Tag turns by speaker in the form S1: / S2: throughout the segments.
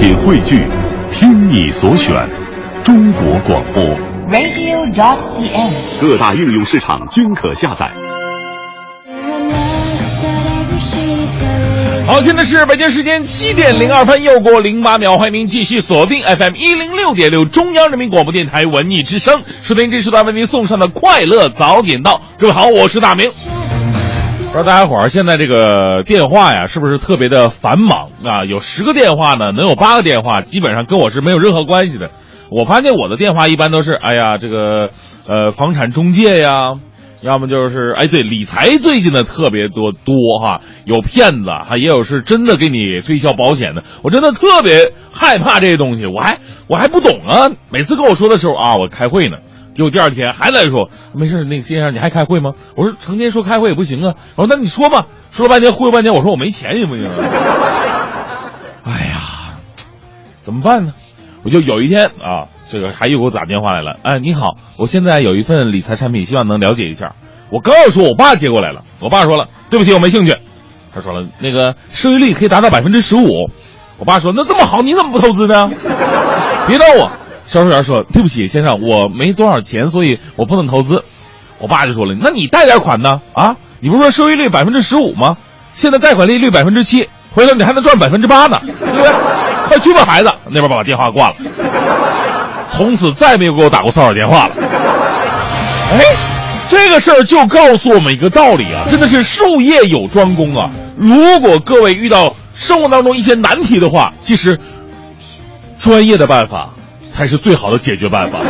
S1: 品汇聚，听你所选，中国广播。
S2: radio.dot.cn，。
S1: 各大应用市场均可下载。
S3: 好，现在是北京时间七点零二分，又过零八秒，欢迎您继续锁定 FM 一零六点六中央人民广播电台文艺之声，收听这时段为您送上的快乐早点到。各位好，我是大明。不知道大家伙儿现在这个电话呀，是不是特别的繁忙啊？有十个电话呢，能有八个电话基本上跟我是没有任何关系的。我发现我的电话一般都是，哎呀，这个呃，房产中介呀，要么就是哎，对，理财最近的特别多多哈，有骗子哈，也有是真的给你推销保险的。我真的特别害怕这些东西，我还我还不懂啊。每次跟我说的时候啊，我开会呢。结果第二天还来说没事，那个先生你还开会吗？我说成天说开会也不行啊。我说那你说吧，说了半天忽悠半天，我说我没钱行不行？哎呀，怎么办呢？我就有一天啊，这个还有给我打电话来了，哎，你好，我现在有一份理财产品，希望能了解一下。我刚要说，我爸接过来了，我爸说了，对不起，我没兴趣。他说了，那个收益率可以达到百分之十五。我爸说，那这么好，你怎么不投资呢？别逗我。销售员说，对不起，先生，我没多少钱，所以我不能投资。我爸就说了，那你贷点款呢？啊，你不是说收益率百分之十五吗？现在贷款利率百分之七，回头你还能赚百分之八呢，对不对？快去吧，孩子！那边把电话挂了，从此再没有给我打过骚扰电话了。哎，这个事儿就告诉我们一个道理啊，真的是术业有专攻啊！如果各位遇到生活当中一些难题的话，其实专业的办法才是最好的解决办法。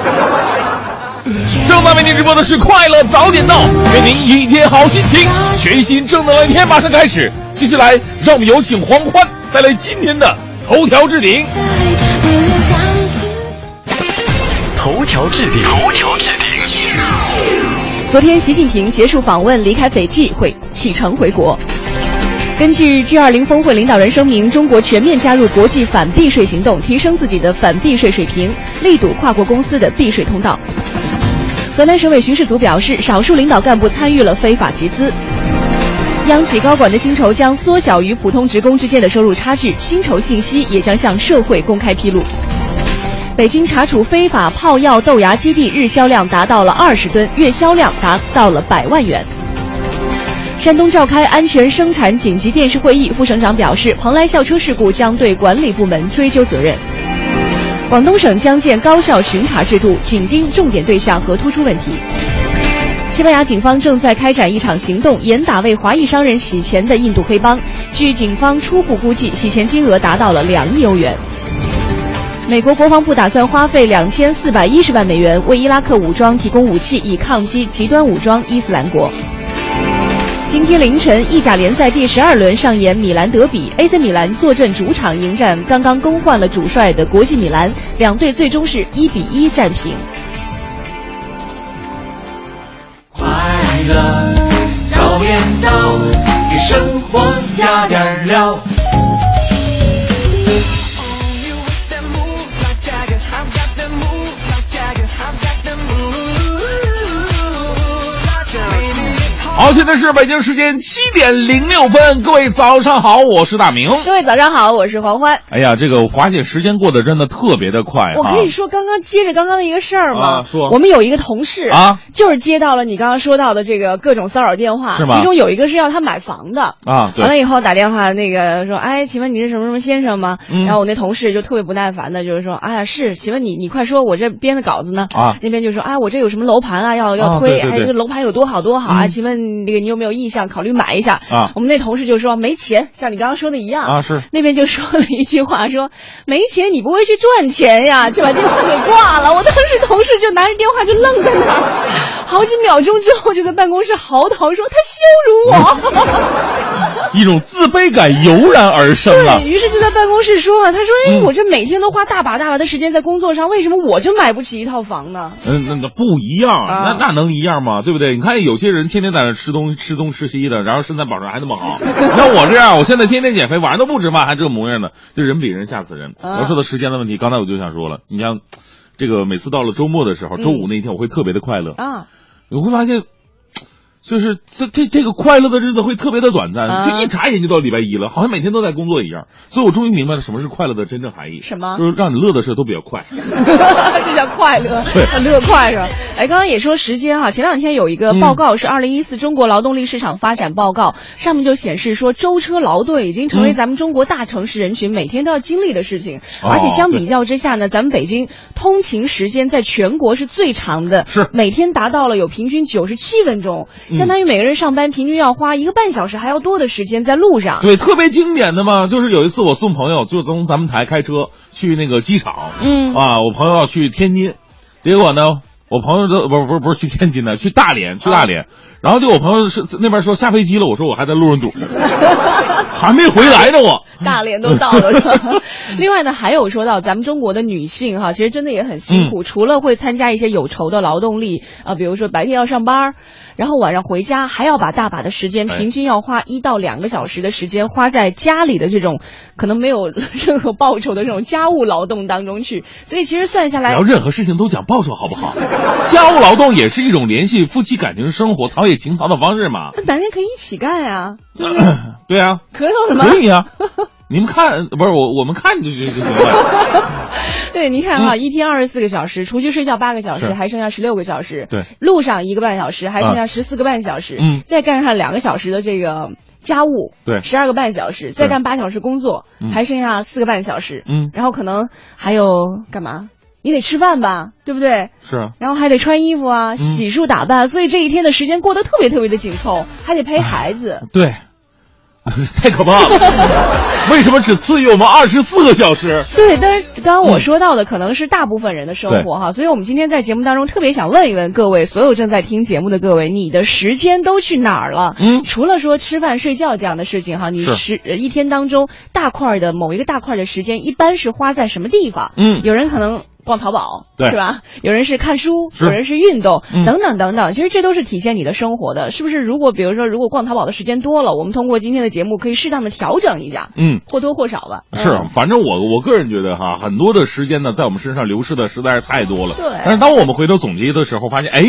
S3: 正在为您直播的是快乐早点到，给您一天好心情，全新正能量一天马上开始。接下来，让我们有请黄欢带来今天的头条置顶。
S1: 头条置顶，头条置顶。
S4: 昨天，习近平结束访问，离开斐济，会启程回国。根据 G20 峰会领导人声明，中国全面加入国际反避税行动，提升自己的反避税水平，力堵跨国公司的避税通道。河南省委巡视组表示，少数领导干部参与了非法集资。央企高管的薪酬将缩小与普通职工之间的收入差距，薪酬信息也将向社会公开披露。北京查处非法泡药豆芽基地，日销量达到了二十吨，月销量达到了百万元。山东召开安全生产紧急电视会议，副省长表示，蓬莱校车事故将对管理部门追究责任。广东省将建高效巡查制度，紧盯重点对象和突出问题。西班牙警方正在开展一场行动，严打为华裔商人洗钱的印度黑帮。据警方初步估计，洗钱金额达到了两亿欧元。美国国防部打算花费两千四百一十万美元为伊拉克武装提供武器，以抗击极端武装伊斯兰国。今天凌晨，意甲联赛第十二轮上演米兰德比，AC 米兰坐镇主场迎战刚刚更换了主帅的国际米兰，两队最终是一比一战平。
S5: 快乐早点到，给生活加点料。
S3: 好，现在是北京时间七点零六分，各位早上好，我是大明。
S4: 各位早上好，我是黄欢。
S3: 哎呀，这个滑雪时间过得真的特别的快哈
S4: 我可以说刚刚接着刚刚的一个事儿吗？
S3: 啊说
S4: 我们有一个同事
S3: 啊，
S4: 就是接到了你刚刚说到的这个各种骚扰电话，
S3: 是吗
S4: 其中有一个是要他买房的。
S3: 啊，
S4: 完了以后打电话，那个说，哎，请问你是什么什么先生吗？
S3: 嗯
S4: 然后我那同事就特别不耐烦的，就是说，哎呀，是，请问你，你快说，我这编的稿子呢？
S3: 啊
S4: 那边就说，啊，我这有什么楼盘啊，要要推，
S3: 啊对对对
S4: 哎，这个楼盘有多好多好啊？
S3: 嗯
S4: 请问这个你有没有意向考虑买一下？
S3: 啊
S4: 我们那同事就说没钱，像你刚刚说的一样
S3: 啊是
S4: 那边就说了一句话，说没钱你不会去赚钱呀，就把电话给挂了。我当时同事就拿着电话就愣在那儿，好几秒钟之后就在办公室嚎啕说他羞辱我。
S3: 一种自卑感油然而生了
S4: 对。于是就在办公室说啊，他说：“哎，
S3: 嗯
S4: 我这每天都花大把大把的时间在工作上，为什么我就买不起一套房呢
S3: 嗯，那那不一样，
S4: 啊
S3: 那那能一样吗？对不对？你看有些人天天在那吃东吃东吃西的，然后身材保持还那么好。像我这样，我现在天天减肥，晚上都不吃饭，还这个模样呢，这人比人吓死人。
S4: 啊
S3: 我说的时间的问题，刚才我就想说了，你像这个每次到了周末的时候，周五那一天我会特别的快乐。
S4: 啊？
S3: 你会发现，就是这这这个快乐的日子会特别的短暂，
S4: 啊
S3: 就一眨眼就到礼拜一了，好像每天都在工作一样。所以我终于明白了什么是快乐的真正含义。
S4: 什么
S3: 就是让你乐的事都比较快。
S4: 这叫快乐，
S3: 对
S4: 乐快是吧？哎，刚刚也说时间哈，前两天有一个报告是《二零一四中国劳动力市场发展报告》，上面就显示说，舟车劳顿已经成为
S3: 嗯
S4: 咱们中国大城市人群每天都要经历的事情。
S3: 哦
S4: 而且相比较之下呢，咱们北京通勤时间在全国是最长的，
S3: 是
S4: 每天达到了有平均九十七分钟，
S3: 嗯
S4: 相当于每个人上班平均要花一个半小时还要多的时间在路上。
S3: 对，特别经典的嘛，就是有一次我送朋友，就是从咱们台开车去那个机场，
S4: 嗯。
S3: 啊，我朋友要去天津，结果呢，我朋友都不是不是不是去天津的，去大连，去大连，然后就我朋友是那边说下飞机了，我说我还在路上堵着，还没回来呢我。
S4: 大连都到了？另外呢，还有说到咱们中国的女性哈，其实真的也很辛
S3: 嗯
S4: 苦，除了会参加一些有酬的劳动力啊、比如说白天要上班，然后晚上回家还要把大把的时间，
S3: 哎
S4: 平均要花一到两个小时的时间花在家里的这种可能没有 任何报酬的这种家务劳动当中去，所以其实算下来
S3: 不要，任何事情都讲报酬好不好？家务劳动也是一种联系夫妻感情生活、陶冶情操的方式嘛。
S4: 那男人可以一起干呀，
S3: 对啊，
S4: 可有什么？
S3: 可以啊。你们看，不是我，我们看就就就行了。
S4: 对，你看哈，一天二十四个小时，除去睡觉八个小时，还剩下十六个小时。
S3: 对，
S4: 路上一个半小时，还剩下十四个半小时。
S3: 嗯
S4: 再干上两个小时的这个家务，
S3: 对
S4: 十二个半小时，再干八小时工作，
S3: 嗯
S4: 还剩下四个半小时。
S3: 嗯
S4: 然后可能还有干嘛？你得吃饭吧，对不对？
S3: 是啊，
S4: 然后还得穿衣服啊，洗漱打扮，所以这一天的时间过得特别特别的紧凑，还得陪孩子。
S3: 对，太可怕了。为什么只赐予我们二十四个小时？
S4: 对，但是刚刚我说到的可能是大部分人的生活哈，所以我们今天在节目当中特别想问一问各位，所有正在听节目的各位，你的时间都去哪儿了？
S3: 嗯
S4: 除了说吃饭睡觉这样的事情哈，你
S3: 是
S4: 时呃一天当中大块的某一个大块的时间，一般是花在什么地方？
S3: 嗯
S4: 有人可能。逛淘宝，
S3: 对
S4: 是吧？有人是看书，有人是运动，
S3: 嗯
S4: 等等等等。其实这都是体现你的生活的，是不是？如果比如说，如果逛淘宝的时间多了，我们通过今天的节目可以适当的调整一下，
S3: 嗯。
S4: 或多或少吧。
S3: 是
S4: 嗯，
S3: 反正我我个人觉得哈，很多的时间呢，在我们身上流逝的实在是太多了。
S4: 对
S3: 但是当我们回头总结的时候，发现，哎，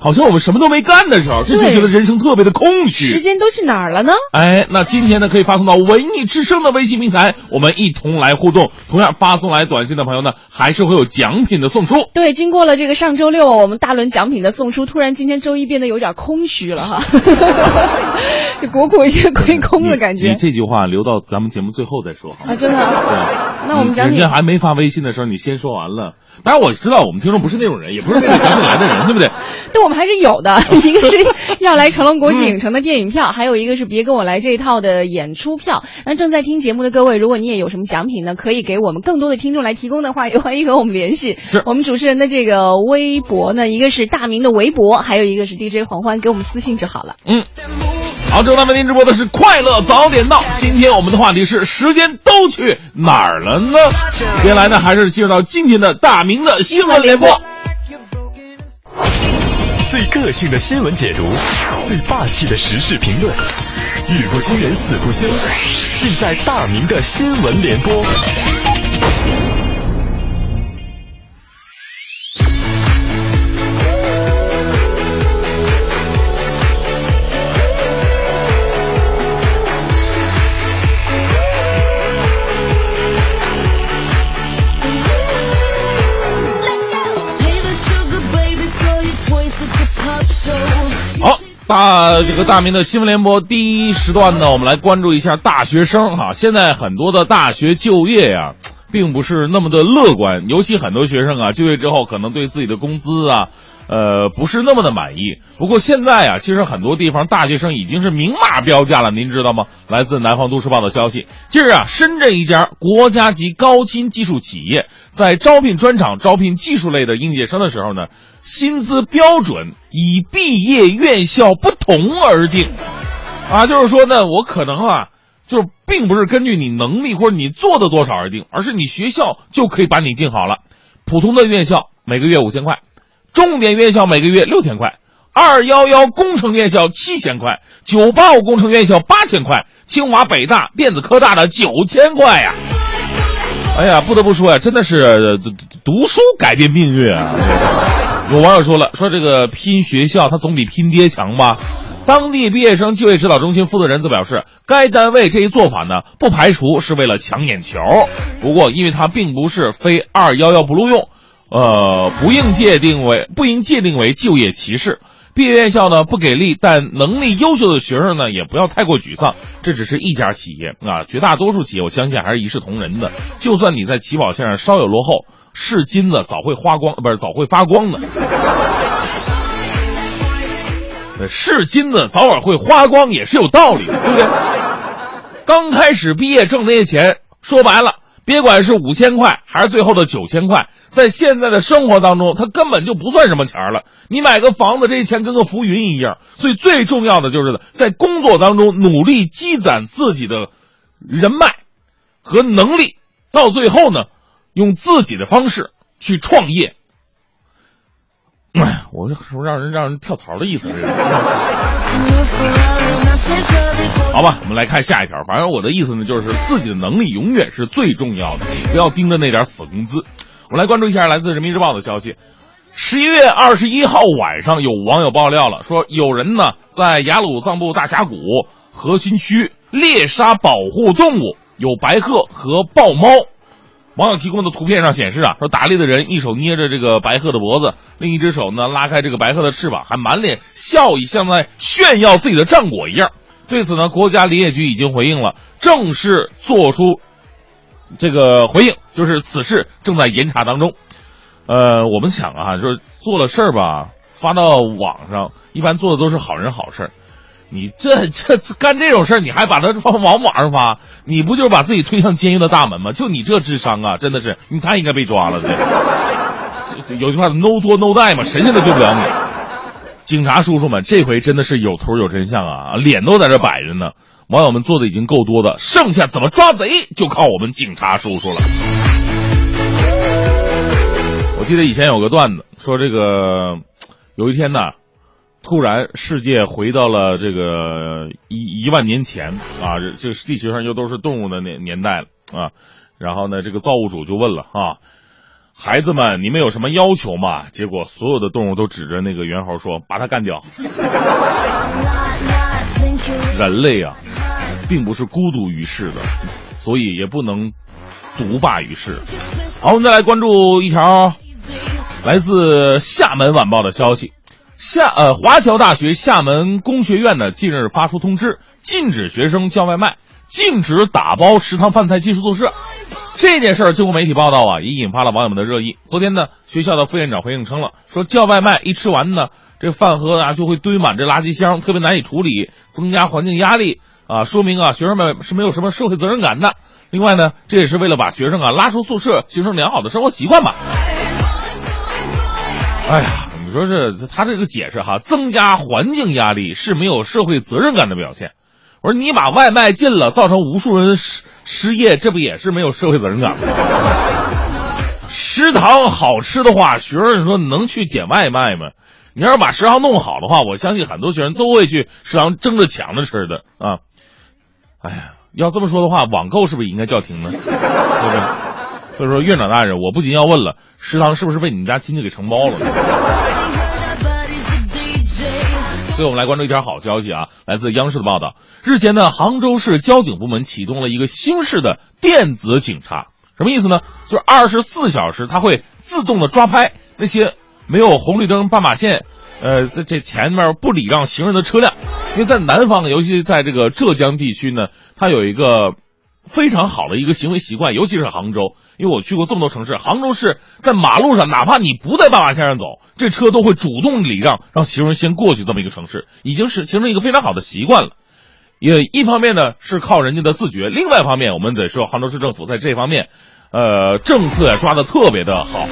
S3: 好像我们什么都没干的时候，这就
S4: 对
S3: 觉得人生特别的空虚时。
S4: 间都去哪儿了呢？
S3: 哎，那今天呢，可以发送到文艺之声的微信平台，我们一同来互动。同样发送来短信的朋友呢，还是会有奖品的送出。
S4: 对，经过了这个上周六我们大轮奖品的送出，突然今天周一变得有点空虚了哈，这国库有些亏空的感
S3: 你
S4: 觉
S3: 这句话留到咱们节目最后再说好吗？
S4: 啊，真的。
S3: 对。
S4: 那我们讲你
S3: 人家还没发微信的时候，你先说完了。当然我知道我们听众不是那种人，也不是那个奖品来的人，对不对？
S4: 对，我们还是有的，一个是要来成龙国际影城的电影票，还有一个是别跟我来这一套的演出票。那正在听节目的各位，如果你也有什么奖品呢，可以给我们更多的听众来提供的话，也欢迎和我们联系。
S3: 是
S4: 我们主持人的这个微博呢，一个是大明的微博，还有一个是 DJ 黄欢，给我们私信就好了。
S3: 嗯。好，正在为您直播的是快乐早点到。今天我们的话题是时间都去哪儿了呢？接下来呢，还是进入到今天的大明的新闻联播。
S1: 最个性的新闻解读，最霸气的时事评论，语不惊人死不休，尽在大明的新闻联播。
S3: 大这个大明的新闻联播第一时段呢，我们来关注一下大学生哈。现在很多的大学就业呀，并不是那么的乐观，尤其很多学生啊，就业之后可能对自己的工资啊，呃，不是那么的满意。不过现在啊，其实很多地方大学生已经是明码标价了，您知道吗？来自南方都市报的消息，近日啊，深圳一家国家级高新技术企业在招聘专场招聘技术类的应届生的时候呢，薪资标准以毕业院校不同而定。啊，就是说呢，我可能啊，就是并不是根据你能力或者你做的多少而定，而是你学校就可以把你定好了。普通的院校每个月五千块，重点院校每个月六千块，二幺幺工程院校七千块，九八五工程院校八千块，清华、北大、电子科大的九千块呀。哎呀，不得不说呀，真的是读书改变命运啊！有网友说了，说这个拼学校，它总比拼爹强吧？当地毕业生就业指导中心负责人则表示，该单位这一做法呢，不排除是为了抢眼球。不过，因为它并不是非二幺幺不录用，呃，不应界定为不应界定为就业歧视。毕业院校呢不给力，但能力优秀的学生呢也不要太过沮丧。这只是一家企业啊，绝大多数企业我相信还是一视同仁的。就算你在起跑线上稍有落后，是金子早会花光，不是早会发光的。是金子早晚会花光，也是有道理的，对不对？刚开始毕业挣那些钱，说白了，别管是五千块还是最后的九千块，在现在的生活当中，它根本就不算什么钱了。你买个房子，这些钱跟个浮云一样。所以最重要的就是在工作当中努力积攒自己的人脉和能力，到最后呢，用自己的方式去创业。哎，我是不让人让人跳槽的意思？好吧，我们来看下一条。反正我的意思呢，就是自己的能力永远是最重要的，不要盯着那点死工资。我来关注一下来自人民日报的消息。十一月二十一号晚上，有网友爆料了，说有人呢在雅鲁藏布大峡谷核心区猎杀保护动物，有白鹤和豹猫。网友提供的图片上显示啊，说打猎的人一手捏着这个白鹤的脖子，另一只手呢拉开这个白鹤的翅膀，还满脸笑意，像在炫耀自己的战果一样。对此呢，国家林业局已经回应了，正式做出这个回应，就是此事正在严查当中。呃，我们想啊，就是做了事儿吧，发到网上，一般做的都是好人好事儿。你这这干这种事儿，你还把它往网上发，你不就是把自己推向监狱的大门吗？就你这智商啊，真的是你太应该被抓了。这 有句话，no 作 no die 嘛，神仙都救不了你。警察叔叔们，这回真的是有图有真相啊，脸都在这摆着呢。网友们做的已经够多的，剩下怎么抓贼就靠我们警察叔叔了。我记得以前有个段子说，这个有一天呢。突然，世界回到了这个一一万年前啊，这这地球上又都是动物的年年代了啊。然后呢，这个造物主就问了啊，孩子们，你们有什么要求吗？结果所有的动物都指着那个猿猴说：“把它干掉。”人类啊，并不是孤独于世的，所以也不能独霸于世。好，我们再来关注一条来自厦门晚报的消息。厦呃，华侨大学厦门工学院呢，近日发出通知，禁止学生叫外卖，禁止打包食堂饭菜寄宿宿舍。这件事儿经过媒体报道啊，也引发了网友们的热议。昨天呢，学校的副院长回应称了，说叫外卖一吃完呢，这饭盒啊就会堆满这垃圾箱，特别难以处理，增加环境压力啊，说明啊学生们是没有什么社会责任感的。另外呢，这也是为了把学生啊拉出宿舍，形成良好的生活习惯吧。哎呀。你说这他这个解释哈，增加环境压力是没有社会责任感的表现。我说你把外卖禁了，造成无数人失失业，这不也是没有社会责任感吗？食堂好吃的话，学生说能去点外卖吗？你要是把食堂弄好的话，我相信很多学生都会去食堂争着抢着吃的啊。哎呀，要这么说的话，网购是不是应该叫停呢？对不对？所以说，院长大人，我不仅要问了，食堂是不是被你们家亲戚给承包了？所以我们来关注一条好消息啊，来自央视的报道。日前呢，杭州市交警部门启动了一个新式的电子警察，什么意思呢？就是二十四小时，它会自动的抓拍那些没有红绿灯、斑马线，呃，在这前面不礼让行人的车辆。因为在南方，尤其在这个浙江地区呢，它有一个。非常好的一个行为习惯，尤其是杭州，因为我去过这么多城市，杭州市在马路上，哪怕你不在斑马线上走，这车都会主动礼让，让行人先过去。这么一个城市，已经是形成一个非常好的习惯了。也一方面呢是靠人家的自觉，另外一方面我们得说杭州市政府在这方面。呃，政策抓的特别的好。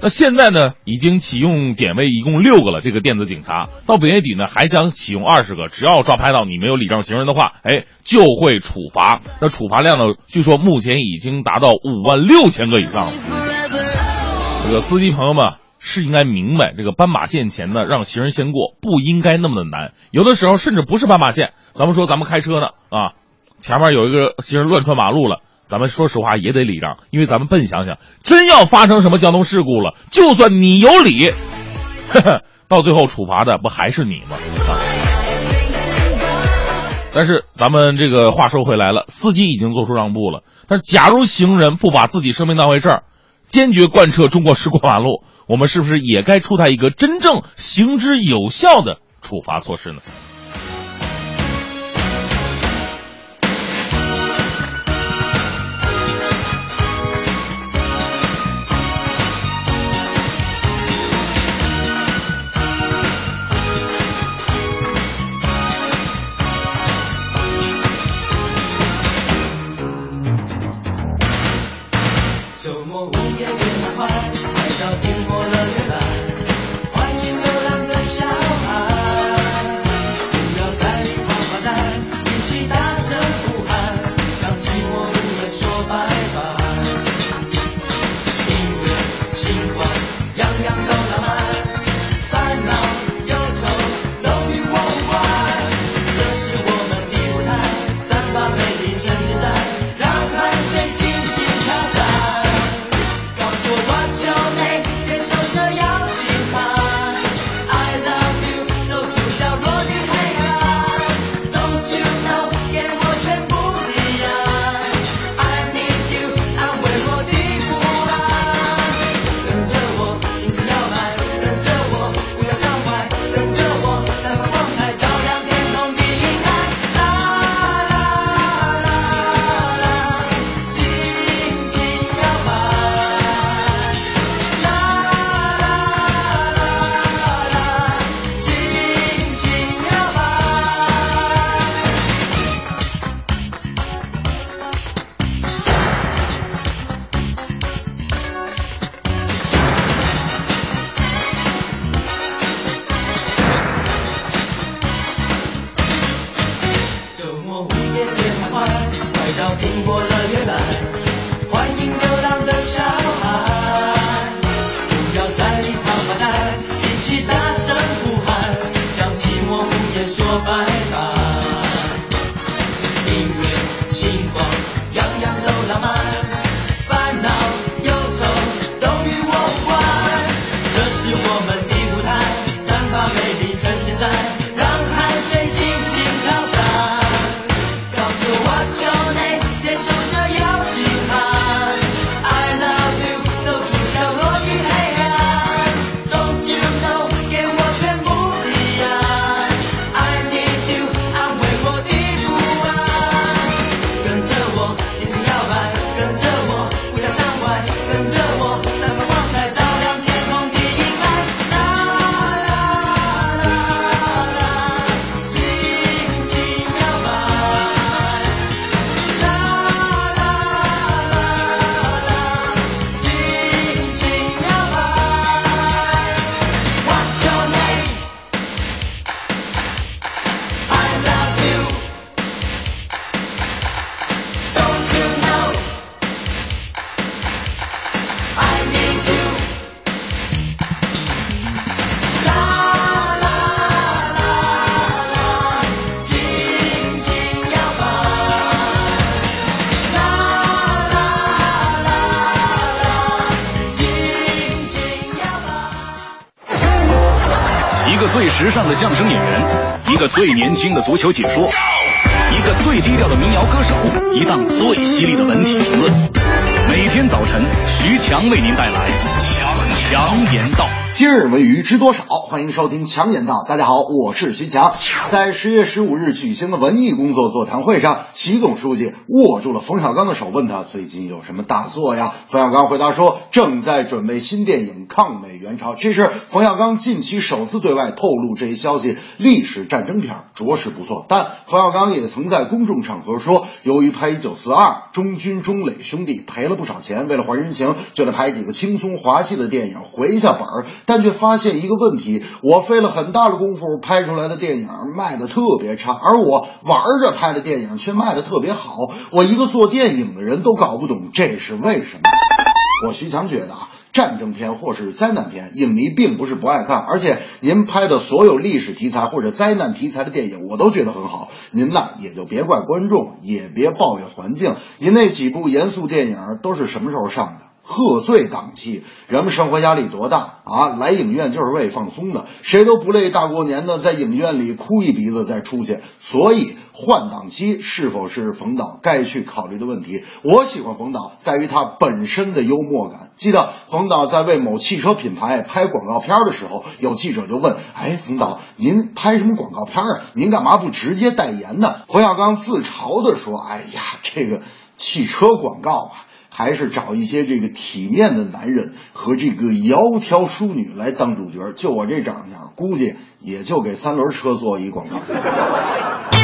S3: 那现在呢，已经启用点位一共六个了。这个电子警察到本月底呢，还将启用二十个。只要抓拍到你没有礼让行人的话，哎，就会处罚。那处罚量呢，据说目前已经达到五万六千个以上了。这个司机朋友们是应该明白，这个斑马线前呢，让行人先过不应该那么的难。有的时候甚至不是斑马线，咱们说咱们开车呢啊，前面有一个行人乱穿马路了。咱们说实话也得礼让，因为咱们笨想想，真要发生什么交通事故了，就算你有理，到最后处罚的不还是你吗？
S6: 但是咱们这个话说回来了，司机已经做出让步了。但是假如行人不把自己生命当回事儿，坚决贯彻中国式过马路，我们是不是也该出台一个真正行之有效的处罚措施呢？
S2: 年轻的足球解说，一个最低调的民谣歌手，一档最犀利的文体评论。每天早晨，徐强为您带来强强言道。
S7: 今日文娱知多少？欢迎收听强言道。大家好，我是徐强。在十月十五日举行的文艺工作座谈会上，习总书记握住了冯小刚的手，问他最近有什么大作呀？冯小刚回答说，正在准备新电影《抗美援朝》。这是冯小刚近期首次对外透露这一消息。历史战争片着实不错，但冯小刚也曾在公众场合说，由于拍《一九四二》，中军中磊兄弟赔了不少钱，为了还人情，就得拍几个轻松滑稽的电影回一下本儿。但却发现一个问题：我费了很大的功夫拍出来的电影卖的特别差，而我玩着拍的电影却卖的特别好。我一个做电影的人都搞不懂这是为什么。我徐强觉得啊。战争片或是灾难片，影迷并不是不爱看，而且您拍的所有历史题材或者灾难题材的电影，我都觉得很好。您呐也就别怪观众，也别抱怨环境。您那几部严肃电影都是什么时候上的？贺岁档期，人们生活压力多大啊？来影院就是为放松的，谁都不累大过年的在影院里哭一鼻子再出去。所以换档期是否是冯导该去考虑的问题？我喜欢冯导在于他本身的幽默感。记得冯导在为某汽车品牌拍广告片的时候，有记者就问：“哎，冯导，您拍什么广告片啊？您干嘛不直接代言呢？”冯小刚自嘲地说：“哎呀，这个汽车广告啊。”还是找一些这个体面的男人和这个窈窕淑女来当主角。就我这长相，估计也就给三轮车做一广告。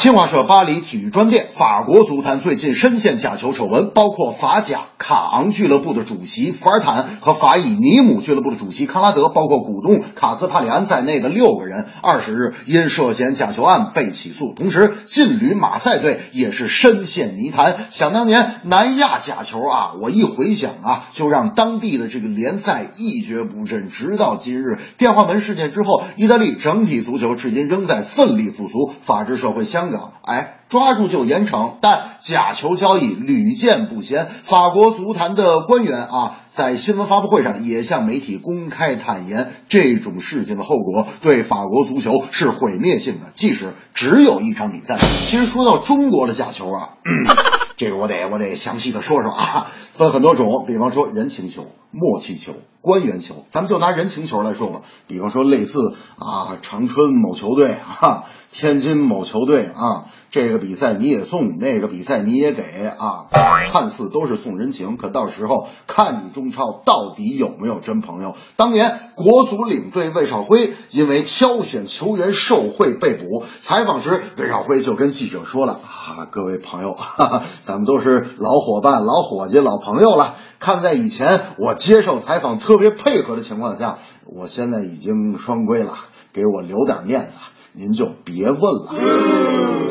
S7: 新华社巴黎体育专电：法国足坛最近深陷假球丑闻，包括法甲卡昂俱乐部的主席福尔坦和法乙尼姆俱乐部的主席康拉德，包括股东卡斯帕里安在内的六个人，二十日因涉嫌假球案被起诉。同时，劲旅马赛队也是深陷泥潭。想当年南亚假球啊，我一回想啊，就让当地的这个联赛一蹶不振。直到今日，电话门事件之后，意大利整体足球至今仍在奋力复苏。法治社会相香港，哎。抓住就严惩，但假球交易屡见不鲜。法国足坛的官员啊，在新闻发布会上也向媒体公开坦言，这种事情的后果对法国足球是毁灭性的，即使只有一场比赛。其实说到中国的假球啊，这个我得我得详细的说说啊，分很多种，比方说人情球、默契球、官员球。咱们就拿人情球来说吧，比方说类似啊，长春某球队啊，天津某球队啊。这个比赛你也送，那个比赛你也给啊，看似都是送人情，可到时候看你中超到底有没有真朋友。当年国足领队魏少辉因为挑选球员受贿被捕，采访时魏少辉就跟记者说了啊，各位朋友，哈哈，咱们都是老伙伴、老伙计、老朋友了。看在以前我接受采访特别配合的情况下，我现在已经双规了，给我留点面子。您就别问了。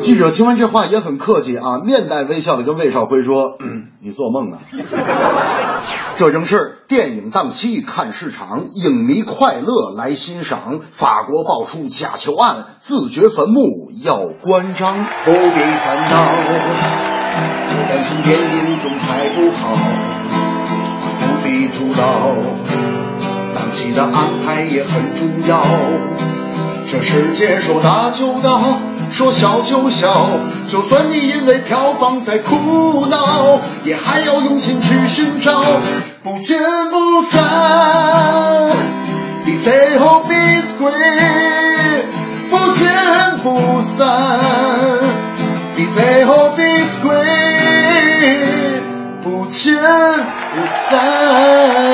S7: 记者听完这话也很客气啊，面带微笑的跟魏少辉说：“你做梦呢。”这正是电影档期看市场，影迷快乐来欣赏。法国爆出假球案，自掘坟墓要关张，
S8: 不必烦恼，不担心电影总拍不好，不必徒劳，档期的安排也很重要。这世界说大就大，说小就小，就算你因为票房在苦恼，也还要用心去寻找，不见不散。比最后比贵，不见不散。比最后比贵，不见不散。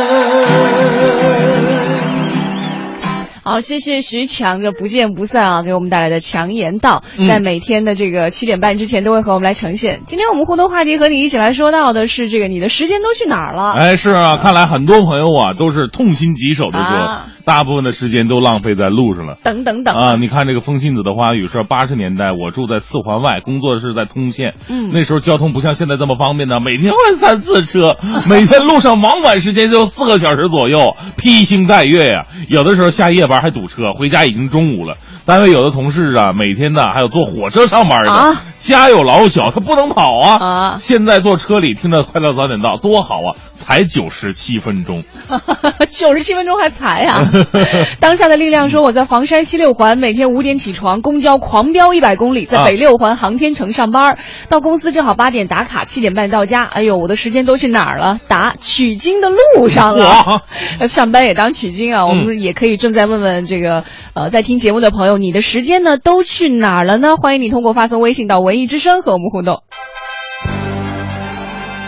S4: 好，谢谢徐强的不见不散啊，给我们带来的强言道，在每天的这个七点半之前都会和我们来呈现。今天我们互动话题和你一起来说到的是这个，你的时间都去哪儿了？
S3: 哎，是啊，看来很多朋友啊都是痛心疾首的说，大部分的时间都浪费在路上了。
S4: 等等等
S3: 啊，你看这个风信子的花语说，八十年代我住在四环外，工作是在通县，
S4: 嗯，
S3: 那时候交通不像现在这么方便呢，每天换三次车，每天路上往返时间就四个小时左右，披星戴月呀，有的时候下夜班。还堵车，回家已经中午了。单位有的同事啊，每天呢还有坐火车上班的，家有老小，他不能跑啊。
S4: 啊！
S3: 现在坐车里听着《快乐早点到》多好啊，才九十七分钟，
S4: 九十七分钟还才啊！当下的力量说，我在黄山西六环，每天五点起床，公交狂飙一百公里，在北六环航天城上班，到公司正好八点打卡，七点半到家。哎呦，我的时间都去哪儿了？打：取经的路上了。上班也当取经啊！我们也可以正在问问这个呃，在听节目的朋友。你的时间呢都去哪儿了呢？欢迎你通过发送微信到文艺之声和我们互动。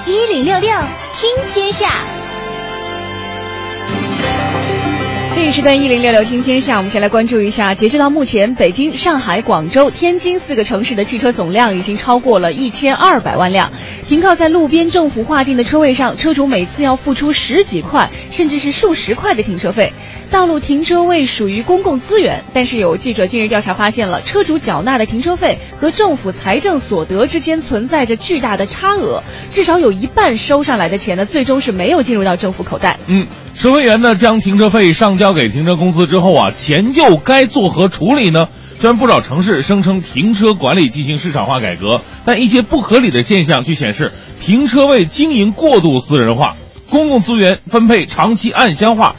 S9: 一零六六听天下，
S4: 这一时段一零六六听天下，我们先来关注一下，截止到目前，北京、上海、广州、天津四个城市的汽车总量已经超过了一千二百万辆。停靠在路边政府划定的车位上，车主每次要付出十几块，甚至是数十块的停车费。道路停车位属于公共资源，但是有记者近日调查发现了，车主缴纳的停车费和政府财政所得之间存在着巨大的差额，至少有一半收上来的钱呢，最终是没有进入到政府口袋。
S3: 嗯，收费员呢将停车费上交给停车公司之后啊，钱又该作何处理呢？虽然不少城市声称停车管理进行市场化改革，但一些不合理的现象却显示停车位经营过度私人化，公共资源分配长期暗箱化。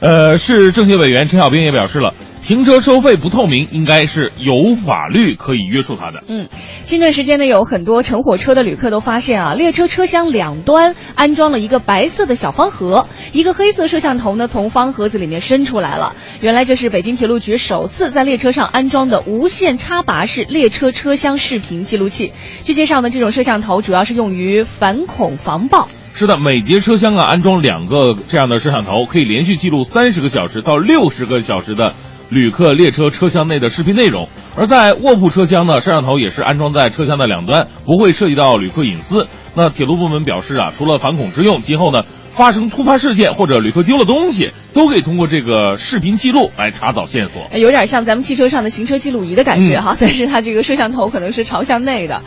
S3: 呃，市政协委员陈小兵也表示了，停车收费不透明，应该是有法律可以约束它的。
S4: 嗯，近段时间呢，有很多乘火车的旅客都发现啊，列车车厢两端安装了一个白色的小方盒，一个黑色摄像头呢从方盒子里面伸出来了。原来这是北京铁路局首次在列车上安装的无线插拔式列车车厢视频记录器。据介绍呢，这种摄像头主要是用于反恐防爆。
S3: 是的，每节车厢啊安装两个这样的摄像头，可以连续记录三十个小时到六十个小时的旅客列车车厢内的视频内容。而在卧铺车厢呢，摄像头也是安装在车厢的两端，不会涉及到旅客隐私。那铁路部门表示啊，除了反恐之用，今后呢发生突发事件或者旅客丢了东西，都可以通过这个视频记录来查找线索。
S4: 呃有点像咱们汽车上的行车记录仪的感觉哈，但是它这个摄像头可能是朝向内的。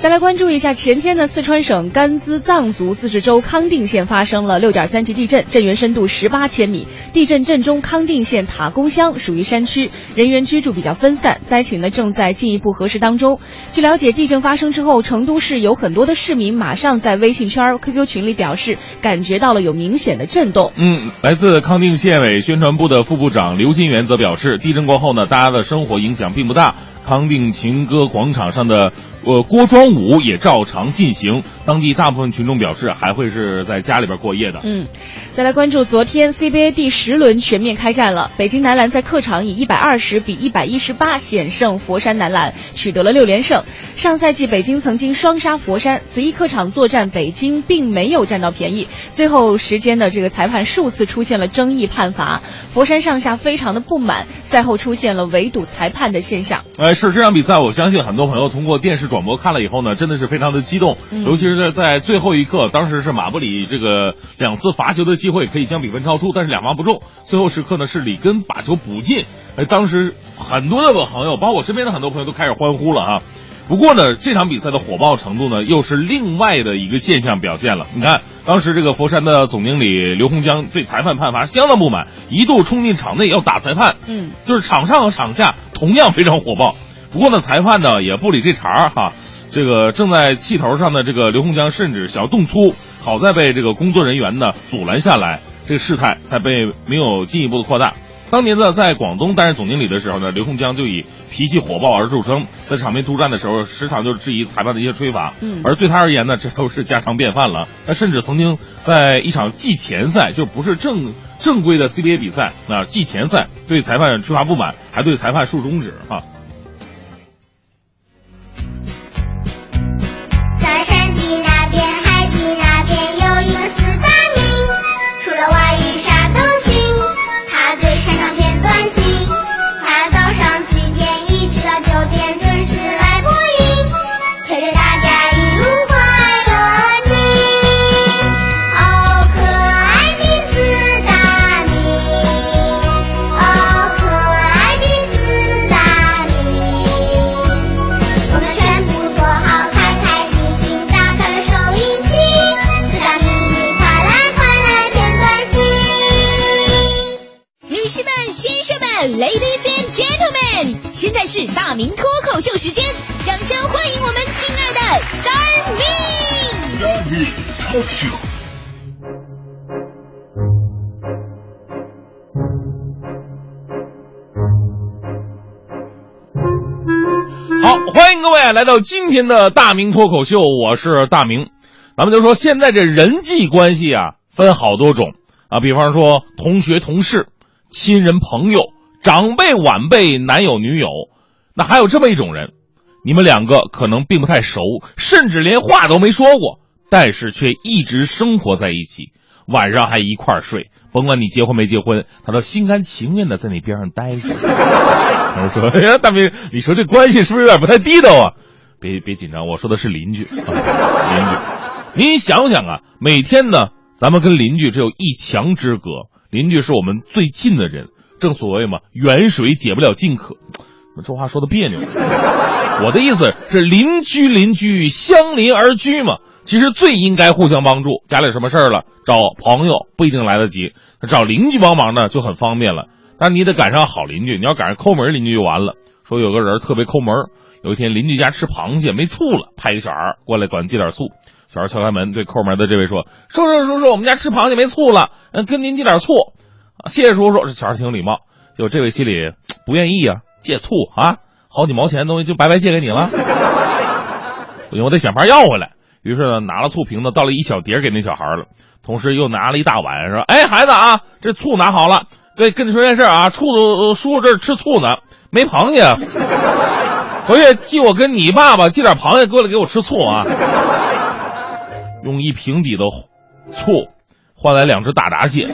S4: 再来关注一下，前天呢，四川省甘孜藏族自治州康定县发生了六点三级地震，震源深度十八千米。地震震中康定县塔公乡属于山区，人员居住比较分散，灾情呢正在进一步核实当中。据了解，地震发生之后，成都市有很多的市民马上在微信圈、QQ 群里表示感觉到了有明显的震动。
S3: 嗯，来自康定县委宣传部的副部长刘金元则表示，地震过后呢，大家的生活影响并不大。康定情歌广场上的呃锅庄舞也照常进行，当地大部分群众表示还会是在家里边过夜的。
S4: 嗯，再来关注昨天 CBA 第十轮全面开战了，北京男篮在客场以一百二十比一百一十八险胜佛山男篮，取得了六连胜。上赛季北京曾经双杀佛山，此役客场作战，北京并没有占到便宜。最后时间的这个裁判数次出现了争议判罚，佛山上下非常的不满，赛后出现了围堵裁判的现象。
S3: 哎，是这场比赛，我相信很多朋友通过电视转播看了以后呢，真的是非常的激动，
S4: 嗯
S3: 尤其是在在最后一刻，当时是马布里这个两次罚球的机会可以将比分超出，但是两罚不中，最后时刻呢是里根把球补进，哎，当时很多的朋友，包括我身边的很多朋友都开始欢呼了哈。不过呢，这场比赛的火爆程度呢，又是另外的一个现象表现了。你看，当时这个佛山的总经理刘洪江对裁判判罚相当不满，一度冲进场内要打裁判，
S4: 嗯，
S3: 就是场上和场下同样非常火爆。不过呢，裁判呢也不理这茬儿哈。这个正在气头上的这个刘洪江甚至想要动粗，好在被这个工作人员呢阻拦下来，这个事态才被没有进一步的扩大。当年呢，在广东担任总经理的时候呢，刘洪江就以脾气火爆而著称，在场边督战的时候，时常就质疑裁判的一些吹罚。
S4: 嗯
S3: 而对他而言呢，这都是家常便饭了。他甚至曾经在一场季前赛，就不是正正规的 CBA 比赛啊，季前赛对裁判吹罚不满，还对裁判竖中指哈、
S10: 是大明脱口秀时间，掌声欢迎我们亲爱的 Star Me。
S3: 好，欢迎各位来到今天的大明脱口秀，我是大明。咱们就说现在这人际关系啊，分好多种啊，比方说同学、同事、亲人、朋友、长辈、晚辈、男友、女友，那还有这么一种人，你们两个可能并不太熟，甚至连话都没说过，但是却一直生活在一起，晚上还一块儿睡，甭管你结婚没结婚，他都心甘情愿的在你边上待着。我说：“哎呀，大明，你说这关系是不是有点不太地道啊？”别别紧张，我说的是邻居，啊、邻居。您想想啊，每天呢，咱们跟邻居只有一墙之隔，邻居是我们最近的人。正所谓嘛，远水解不了近渴。这话说的别扭。我的意思是，邻居邻居相邻而居嘛，其实最应该互相帮助。家里有什么事儿了，找朋友不一定来得及，找邻居帮忙呢就很方便了。但你得赶上好邻居，你要赶上抠门邻居就完了。说有个人特别抠门，有一天邻居家吃螃蟹没醋了，派一小孩儿过来管借点醋。小孩敲开门，对抠门的这位说：“叔叔叔叔，我们家吃螃蟹没醋了，嗯，跟您借点醋。”谢谢叔叔，这小孩挺有礼貌。就这位心里不愿意啊，借醋啊，好几毛钱的东西就白白借给你了，不行，我得想法要回来。于是呢，拿了醋瓶子倒了一小碟给那小孩了，同时又拿了一大碗，说：“哎，孩子啊，这醋拿好了。对，跟你说件事啊，醋叔叔这儿吃醋呢，没螃蟹，回去替我跟你爸爸寄点螃蟹过来给我吃醋啊。”用一瓶底的醋换来两只大闸蟹，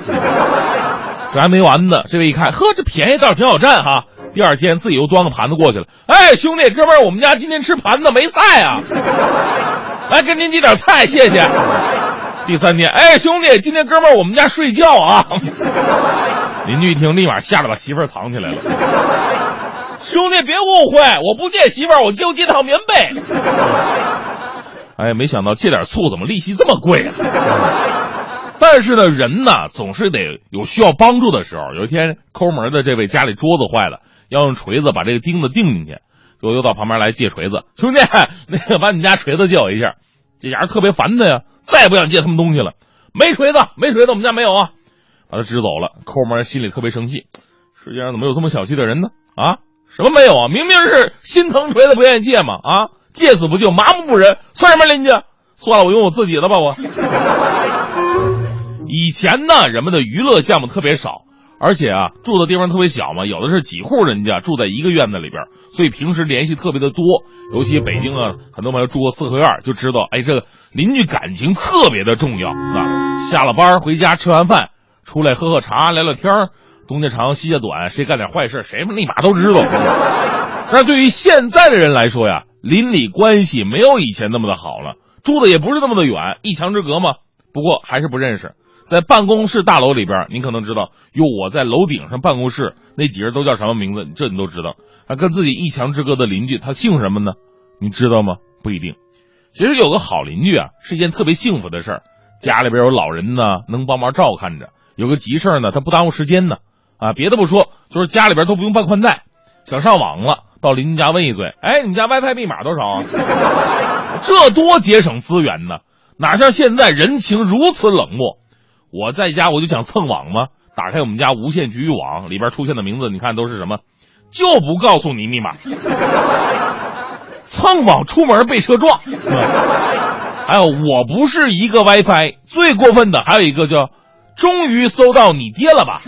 S3: 这还没完呢。这位一看，呵，这便宜倒是挺好占哈。第二天自己又端个盘子过去了。哎，兄弟，哥们儿，我们家今天吃盘子没菜啊，来给您寄点菜，谢谢。第三天，哎，兄弟，今天哥们儿我们家睡觉啊。邻居一听，立马吓得把媳妇儿藏起来了。兄弟，别误会，我不借媳妇儿，我就借套棉被。哎，没想到借点醋怎么利息这么贵啊！但是呢，人呢总是得有需要帮助的时候。有一天，抠门的这位家里桌子坏了，要用锤子把这个钉子钉进去，就又到旁边来借锤子。兄弟，那个把你家锤子借我一下。这家伙特别烦他呀，再也不想借他们东西了。没锤子，没锤子，我们家没有啊，把他支走了。抠门心里特别生气，世界上怎么有这么小气的人呢？啊，什么没有啊？明明是心疼锤子不愿意借嘛！啊！借死不救，麻木不仁，算什么邻居？算了，我用我自己的吧。我 以前呢，人们的娱乐项目特别少，而且啊，住的地方特别小嘛，有的是几户人家住在一个院子里边，所以平时联系特别的多。尤其北京啊，很多朋友住过四合院，就知道，哎，这个邻居感情特别的重要啊。下了班回家吃完饭，出来喝喝茶，聊聊天，东家长西家短，谁干点坏事，谁立马都知道。但对于现在的人来说呀，邻里关系没有以前那么的好了，住的也不是那么的远，一墙之隔嘛。不过还是不认识。在办公室大楼里边，你可能知道，哟，我在楼顶上办公室，那几个人都叫什么名字？这你都知道。他跟自己一墙之隔的邻居，他姓什么呢？你知道吗？不一定。其实有个好邻居啊，是一件特别幸福的事儿。家里边有老人呢，能帮忙照看着；有个急事呢，他不耽误时间呢。啊，别的不说，就是家里边都不用办宽带，想上网了，到邻居家问一嘴，哎，你家 WiFi 密码多少啊？这多节省资源呢！哪像现在人情如此冷漠。我在家我就想蹭网嘛，打开我们家无线局域网，里边出现的名字，你看都是什么？就不告诉你密码。蹭网出门被车撞。还有，我不是一个 WiFi，最过分的还有一个叫“终于搜到你爹了吧”。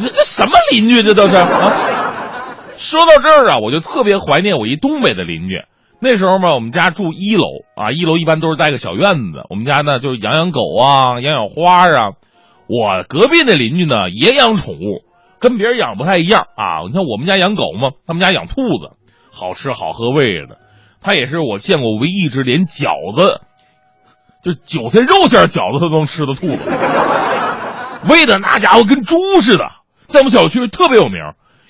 S3: 你这什么邻居？这都是啊！说到这儿啊，我就特别怀念我一东北的邻居。那时候嘛，我们家住一楼啊，一楼一般都是带个小院子。我们家呢就是养养狗啊，养养花啊。我隔壁那邻居呢也养宠物，跟别人养不太一样啊。你看我们家养狗嘛，他们家养兔子，好吃好喝喂着的。他也是我见过唯一一只连饺子，就韭菜肉馅饺子他都能吃的兔子，喂的那家伙跟猪似的，在我们小区特别有名。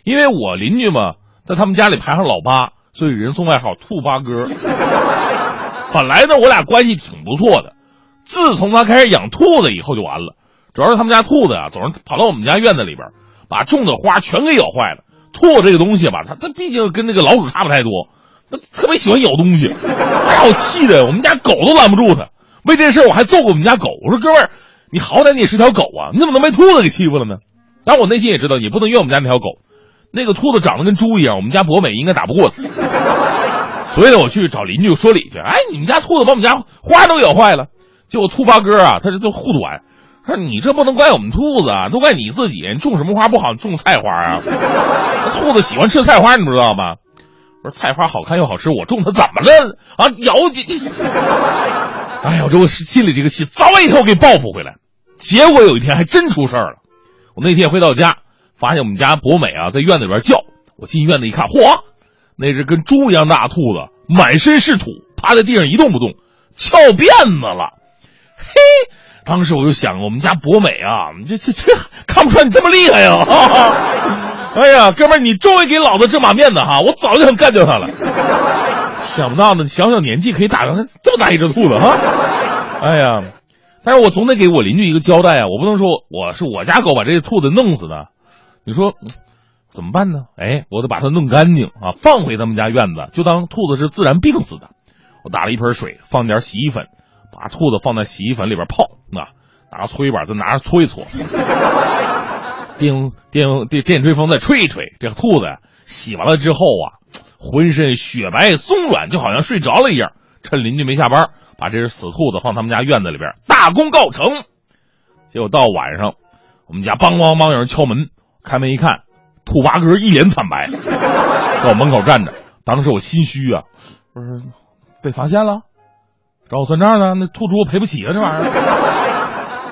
S3: 因为我邻居嘛，在他们家里排行老八。所以人送外号“兔八哥”。本来呢，我俩关系挺不错的。自从他开始养兔子以后，就完了。主要是他们家兔子啊，总是跑到我们家院子里边，把种的花全给咬坏了。兔子这个东西吧，它它毕竟跟那个老鼠差不太多，它特别喜欢咬东西。把我气的，我们家狗都拦不住它。为这事我还揍过我们家狗。我说哥们儿，你好歹你也是条狗啊，你怎么能被兔子给欺负了呢？但我内心也知道，你不能怨我们家那条狗。那个兔子长得跟猪一样，我们家博美应该打不过它，所以呢，我去找邻居说理去：“哎，你们家兔子把我们家花都咬坏了。”结果兔八哥啊，他这都护短，他说：“你这不能怪我们兔子啊，都怪你自己。你种什么花不好，种菜花啊？兔子喜欢吃菜花，你不知道吗？”我说：“菜花好看又好吃，我种它怎么了啊？咬你！”哎呀，我这我心里这个气，早晚一天我给报复回来。结果有一天还真出事儿了。我那天回到家。发现我们家博美啊在院子里边叫，我进院子一看，嚯，那只跟猪一样大兔子，满身是土，趴在地上一动不动，翘辫子了。嘿，当时我就想，我们家博美啊，这这这看不出来你这么厉害呀！哎呀，哥们儿，你终于给老子这把面子哈，我早就想干掉他了。想不到呢，小小年纪可以打上这么大一只兔子哈。哎呀，但是我总得给我邻居一个交代啊，我不能说我是我家狗把这个兔子弄死的。你说，怎么办呢？哎，我得把它弄干净啊，放回他们家院子，就当兔子是自然病死的。我打了一盆水，放点洗衣粉，把兔子放在洗衣粉里边泡，啊，拿个搓衣板再拿着搓一搓，电电电电吹风再吹一吹，这个兔子呀，洗完了之后啊，浑身雪白松软，就好像睡着了一样。趁邻居没下班，把这只死兔子放他们家院子里边，大功告成。结果到晚上，我们家梆梆梆有人敲门，开门一看，兔八哥一脸惨白，在我门口站着。当时我心虚啊，我说被发现了，找我算账呢？那兔猪我赔不起啊，这玩意儿。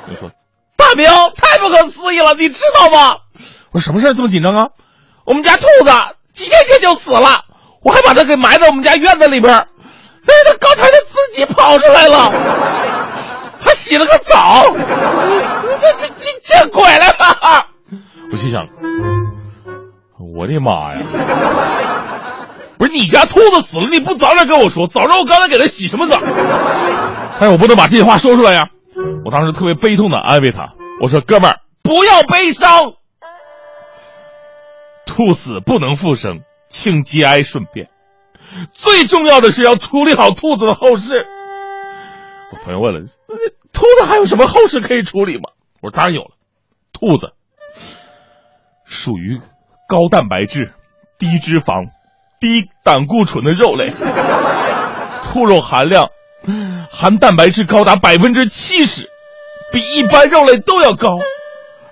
S3: 就说大明太不可思议了，你知道吗？我说什么事这么紧张啊？我们家兔子几天前就死了，我还把它给埋在我们家院子里边，但是它刚才它自己跑出来了，还洗了个澡，这这这见鬼了吧！我心想，我的妈呀！不是你家兔子死了，你不早点跟我说，早知道我刚才给它洗什么澡？但是我不能把这些话说出来呀。我当时特别悲痛的安慰他，我说：“哥们儿，不要悲伤，兔死不能复生，请节哀顺变。最重要的是要处理好兔子的后事。”我朋友问了：“兔子还有什么后事可以处理吗？”我说：“当然有了，兔子属于高蛋白质、低脂肪。”低胆固醇的肉类，兔肉含量含蛋白质高达百分之七十，比一般肉类都要高，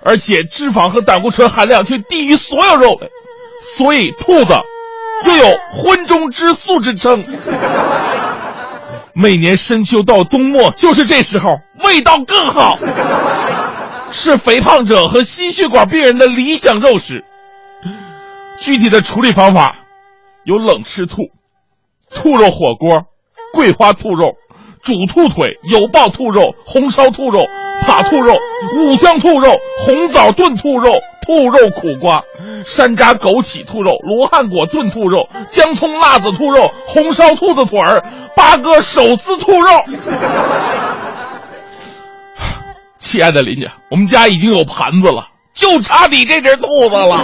S3: 而且脂肪和胆固醇含量却低于所有肉类，所以兔子又有“荤中之素”之称。每年深秋到冬末，就是这时候，味道更好，是肥胖者和心血管病人的理想肉食。具体的处理方法。有冷吃兔、兔肉火锅、桂花兔肉、煮兔腿、油爆兔肉、红烧兔肉、扒兔肉、五香兔肉、红枣炖兔肉、兔肉苦瓜、山楂枸杞兔肉、罗汉果炖兔肉、姜葱辣子兔肉、红烧兔子腿儿、八哥手撕兔肉。亲爱的邻居，我们家已经有盘子了，就差你这只兔子了。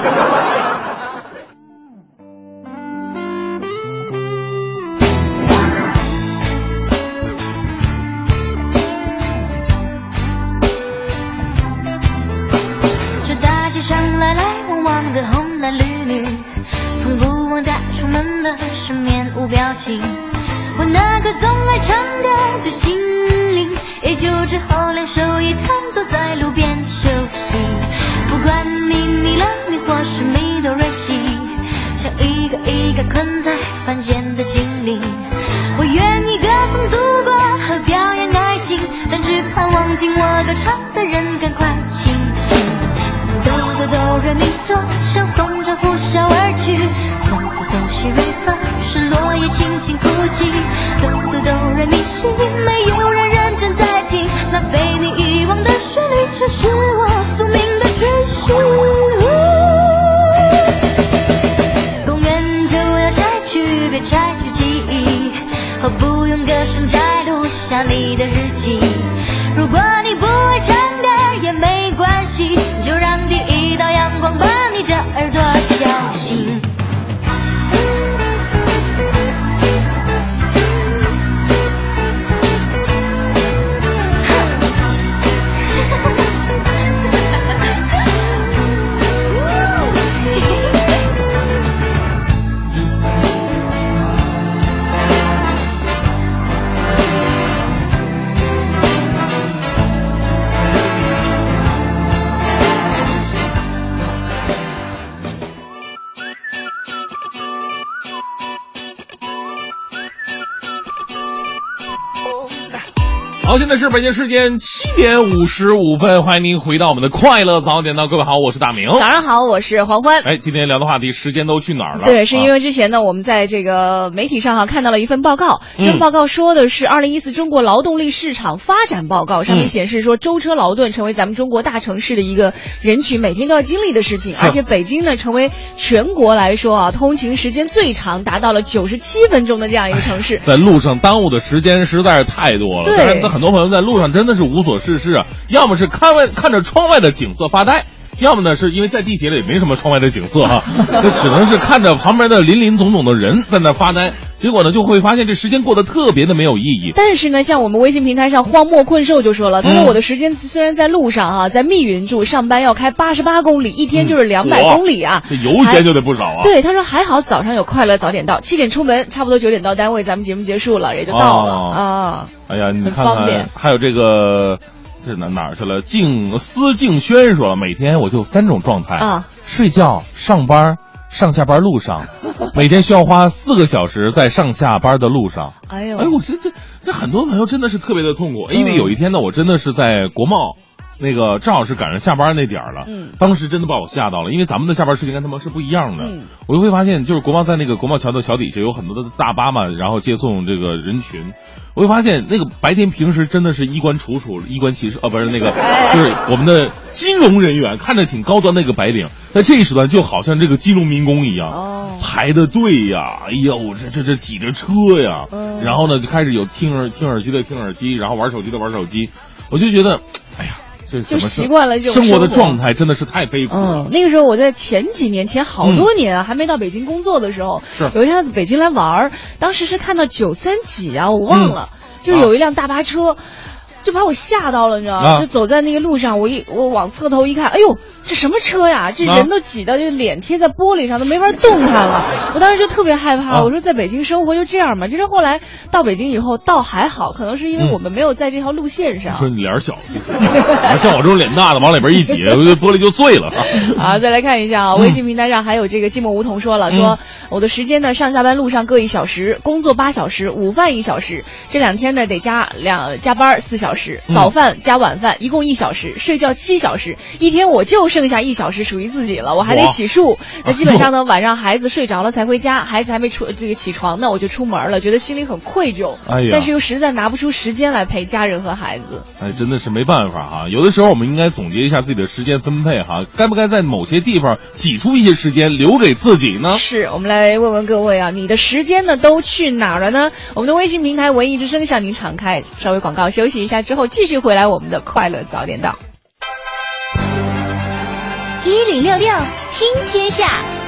S11: 是
S3: 北京时间七点五十五分，欢迎您回到我们的快乐早点到。各位好，我是大明。
S4: 早上好，我是黄欢。
S3: 哎，今天聊的话题，时间都去哪儿了？
S4: 对，是因为之前呢，我们在这个媒体上哈看到了一份报告，这份报告说的是二零一四中国劳动力市场发展报告，上面显示说舟车劳顿成为咱们中国大城市的一个人群每天都要经历的事情，而且北京呢成为全国来说啊通勤时间最长，达到了九十七分钟的这样一个城市，
S3: 在路上耽误的时间实在是太多了。
S4: 对，
S3: 很多朋友在路上真的是无所事事啊，要么是看外看着窗外的景色发呆。要么呢是因为在地铁里也没什么窗外的景色哈，那只能是看着旁边的林林总总的人在那发呆，结果呢就会发现这时间过得特别的没有意义。
S4: 但是呢，像我们微信平台上荒漠困兽就说了，他说
S3: 嗯
S4: 我的时间虽然在路上哈、在密云住，上班要开八十八公里，一天就是两百公里啊，
S3: 这油钱就得不少啊。
S4: 对，他说还好早上有快乐早点到，七点出门，差不多九点到单位，咱们节目结束了也就到了、
S3: 哦
S4: 啊。
S3: 哎呀，你看
S4: 方便
S3: 看，还有这个，这哪哪儿去了？静思静轩说了，每天我就三种状态
S4: 啊：
S3: 睡觉、上班、上下班路上，每天需要花四个小时在上下班的路上。
S4: 哎呦，
S3: 哎，我这这这很多朋友真的是特别的痛苦，因为
S4: 嗯
S3: 有一天呢，我真的是在国贸。那个正好是赶上下班那点儿了，
S4: 嗯
S3: 当时真的把我吓到了，因为咱们的下班时间跟他们是不一样的。
S4: 嗯
S3: 我就会发现，就是国贸在那个国贸桥的桥底下有很多的大巴嘛，然后接送这个人群。我会发现，那个白天平时真的是衣冠楚楚、衣冠齐整，啊，不是那个，就是我们的金融人员，看着挺高端那个白领，在这一时段就好像这个金融民工一样，
S4: 哦。
S3: 排的队呀，哎呦，这这这挤着车呀，
S4: 嗯。
S3: 然后呢就开始有听耳听耳机的听耳机，然后玩手机的玩手机，我就觉得，哎呀，这
S4: 就习惯了这种
S3: 生活的状态真的是太悲苦了。
S4: 嗯，那个时候我在前几年前好多年啊，还没到北京工作的时候，
S3: 是
S4: 有一天到北京来玩儿，当时是看到九三几啊，我忘了，就是有一辆大巴车。就把我吓到了，你知道吗？
S3: 啊
S4: 就走在那个路上，我一我往侧头一看，哎呦，这什么车呀？这
S3: 啊
S4: 人都挤到，就脸贴在玻璃上，都没法动弹了。我当时就特别害怕，
S3: 啊
S4: 我说在北京生活就这样嘛。其实后来到北京以后倒还好，可能是因为
S3: 嗯
S4: 我们没有在这条路线上。
S3: 说你脸儿小，像我这种脸大的往里边一挤，玻璃就碎了。
S4: 好，再来看一下啊，微信平台上还有这个寂寞梧桐说了，说我的时间呢，上下班路上各一小时，工作八小时，午饭一小时，这两天呢得加两加班四小时，
S3: 嗯
S4: 早饭加晚饭一共一小时，睡觉七小时，一天我就剩下一小时属于自己了，我还得洗漱。那基本上呢，晚上孩子睡着了才回家，孩子还没出这个起床呢，我就出门了，觉得心里很愧疚，
S3: 哎呀
S4: 但是又实在拿不出时间来陪家人和孩子。
S3: 哎，真的是没办法哈。有的时候我们应该总结一下自己的时间分配哈，该不该在某些地方挤出一些时间留给自己呢？
S4: 是我们来问问各位啊，你的时间呢都去哪儿了呢？我们的微信平台“文艺之声”向您敞开，稍微广告休息一下之后，继续回来我们的快乐早点到。
S10: 一零六六听天下。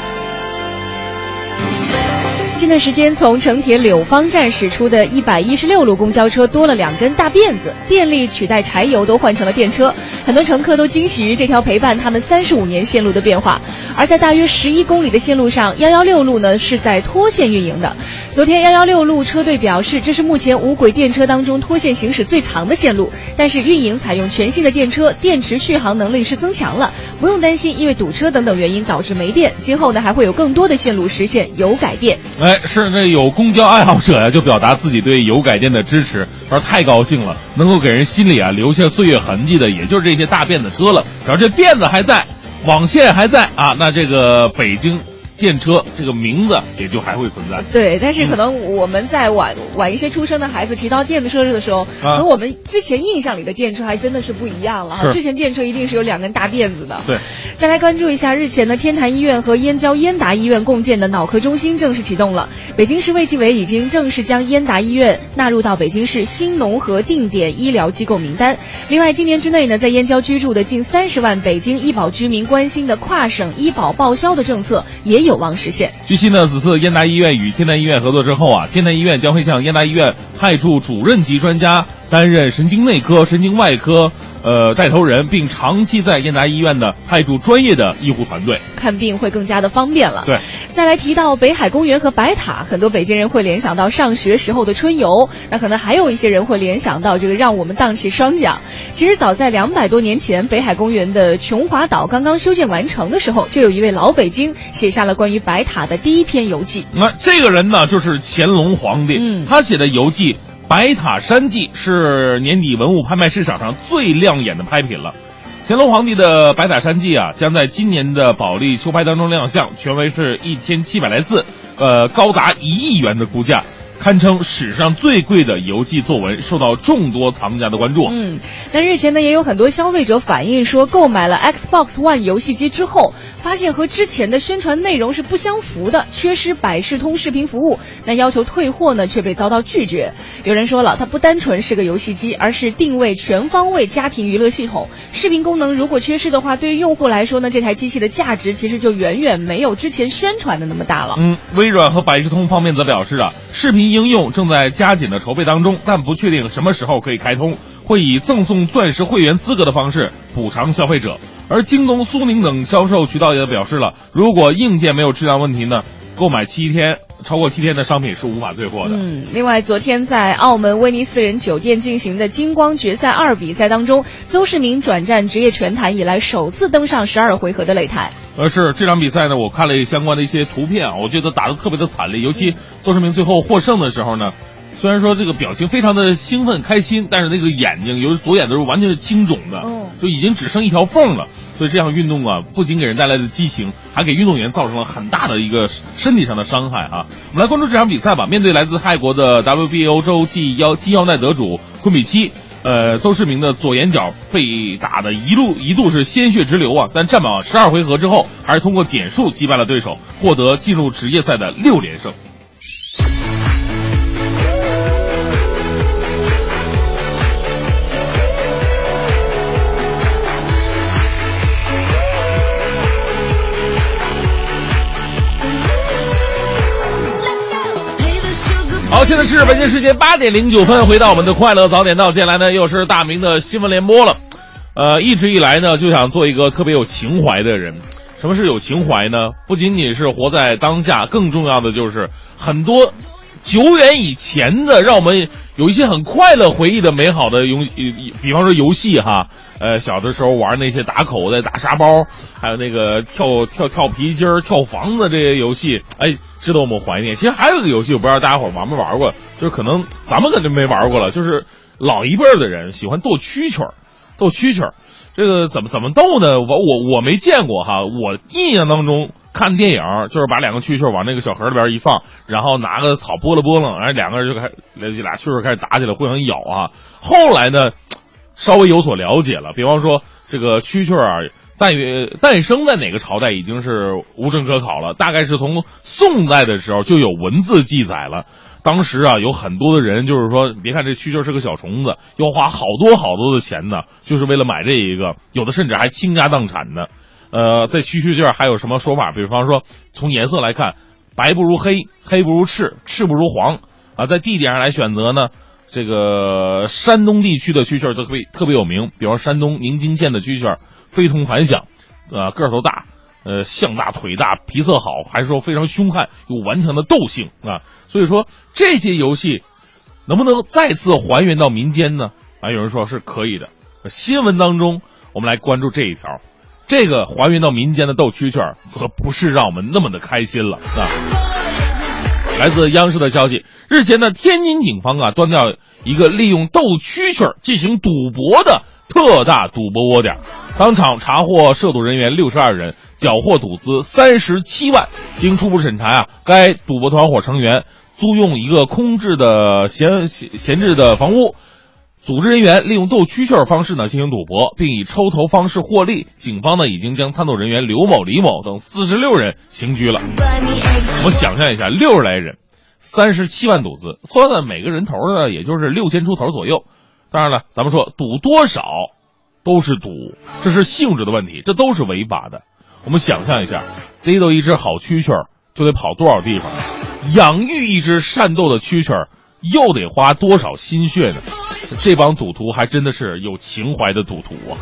S4: 近段时间，从城铁柳芳站驶出的一百一十六路公交车多了两根大辫子，电力取代柴油都换成了电车，很多乘客都惊喜于这条陪伴他们三十五年线路的变化。而在大约十一公里的线路上，幺幺六路呢是在脱线运营的。昨天幺幺六路车队表示，这是目前无轨电车当中脱线行驶最长的线路，但是运营采用全新的电车，电池续航能力是增强了，不用担心因为堵车等等原因导致没电。今后呢还会有更多的线路实现油改电。
S3: 哎，是那有公交爱好者呀，就表达自己对油改电的支持，说太高兴了，能够给人心里啊留下岁月痕迹的，也就是这些大辫子车了。只要这辫子还在，网线还在啊，那这个北京电车这个名字也就还会存在。
S4: 对，但是可能我们在晚晚一些出生的孩子提到电车的时候，
S3: 啊
S4: 和我们之前印象里的电车还真的是不一样了哈。之前电车一定是有两根大辫子的。
S3: 对，
S4: 再来关注一下，日前呢，天坛医院和燕郊燕达医院共建的脑科中心正式启动了。北京市卫计委已经正式将燕达医院纳入到北京市新农合定点医疗机构名单。另外，今年之内呢，在燕郊居住的近三十万北京医保居民关心的跨省医保报销的政策也有有望实现。
S3: 据悉呢，此次燕达医院与天坛医院合作之后啊，天坛医院将会向燕达医院派驻主任级专家担任神经内科、神经外科呃带头人，并长期在燕达医院呢派驻专业的医护团队。
S4: 看病会更加的方便了。
S3: 对，
S4: 再来提到北海公园和白塔，很多北京人会联想到上学时候的春游，那可能还有一些人会联想到这个让我们荡起双桨。其实早在两百多年前，北海公园的琼华岛刚刚修建完成的时候，就有一位老北京写下了关于白塔的第一篇游记。
S3: 那这个人呢，就是乾隆皇帝，
S4: 嗯
S3: 他写的游记《白塔山记》是年底文物拍卖市场上最亮眼的拍品了。乾隆皇帝的《白塔山记》啊，将在今年的保利秋拍当中亮相，权威是一千七百来字，呃，高达一亿元的估价。堪称史上最贵的游记作文，受到众多藏家的关注。
S4: 嗯，那日前呢，也有很多消费者反映说，购买了 Xbox One 游戏机之后，发现和之前的宣传内容是不相符的，缺失百视通视频服务。那要求退货呢，却被遭到拒绝。有人说了，它不单纯是个游戏机，而是定位全方位家庭娱乐系统。视频功能如果缺失的话，对于用户来说呢，这台机器的价值其实就远远没有之前宣传的那么大了。
S3: 嗯，微软和百视通方面则表示啊，视频应用正在加紧的筹备当中，但不确定什么时候可以开通，会以赠送钻石会员资格的方式补偿消费者。而京东、苏宁等销售渠道也表示了，如果硬件没有质量问题呢，购买七天超过七天的商品是无法退货的。
S4: 嗯，另外，昨天在澳门威尼斯人酒店进行的金光决赛二比赛当中，邹市明转战职业拳坛以来首次登上十二回合的擂台。
S3: 呃，是这场比赛呢，我看了相关的一些图片啊，我觉得打的特别的惨烈，尤其邹市明最后获胜的时候呢，虽然说这个表情非常的兴奋开心，但是那个眼睛，尤其左眼的时候完全是青肿的，
S4: 哦
S3: 就已经只剩一条缝了。所以这项运动啊，不仅给人带来的激情，还给运动员造成了很大的一个身体上的伤害啊。我们来关注这场比赛吧。面对来自泰国的 WBA 欧洲际腰金腰带得主昆比七，呃，邹市明的左眼角被打的一路一度是鲜血直流啊，但战满十二回合之后，还是通过点数击败了对手，获得进入职业赛的六连胜。现在是北京时间八点零九分，回到我们的快乐早点到，接下来呢又是大明的新闻联播了。呃，一直以来呢就想做一个特别有情怀的人。什么是有情怀呢？不仅仅是活在当下，更重要的就是很多久远以前的，让我们有一些很快乐回忆的美好的游，比方说游戏哈，呃，小的时候玩那些打口袋、打沙包，还有那个跳跳跳皮筋儿、跳房子这些游戏，哎，值得我们怀念。其实还有一个游戏，我不知道大家伙玩没玩过，就是可能咱们肯定没玩过了，就是老一辈儿的人喜欢斗蛐蛐儿，斗蛐蛐儿。这个怎么怎么斗呢？我我我没见过哈，我印象当中看电影就是把两个蛐蛐往那个小盒里边一放，然后拿个草拨了拨楞，然后两个人就开这俩蛐蛐开始打起来，互相咬啊。后来呢，稍微有所了解了，比方说这个蛐蛐啊，诞于诞生在哪个朝代已经是无证可考了，大概是从宋代的时候就有文字记载了。当时啊，有很多的人就是说，别看这蛐蛐是个小虫子，要花好多好多的钱呢，就是为了买这一个，有的甚至还倾家荡产的。呃，在蛐蛐这儿还有什么说法？比方说，从颜色来看，白不如黑，黑不如赤，赤不如黄啊。在地点上来选择呢，这个山东地区的蛐蛐特别特别有名，比方山东宁津县的蛐蛐非同凡响，啊，个头大。呃，象大腿大，皮色好，还是说非常凶悍，有顽强的斗性啊。所以说这些游戏能不能再次还原到民间呢？啊，有人说是可以的。新闻当中，我们来关注这一条，这个还原到民间的斗蛐蛐儿，则不是让我们那么的开心了啊。来自央视的消息，日前呢，天津警方啊端掉一个利用斗蛐蛐儿进行赌博的特大赌博窝点，当场查获涉赌人员六十二人。缴获赌资三十七万。经初步审查啊，该赌博团伙成员租用一个空置的闲闲闲置的房屋，组织人员利用斗蛐蛐方式呢进行赌博，并以抽头方式获利。警方呢已经将参赌人员刘某、李某等四十六人刑拘了。我们想象一下，六十来人，三十七万赌资，算算每个人头呢，也就是六千出头左右。当然了，咱们说赌多少都是赌，这是性质的问题，这都是违法的。我们想象一下，逮到一只好蛐蛐儿就得跑多少地方，养育一只善斗的蛐蛐儿又得花多少心血呢？这帮赌徒还真的是有情怀的赌徒啊！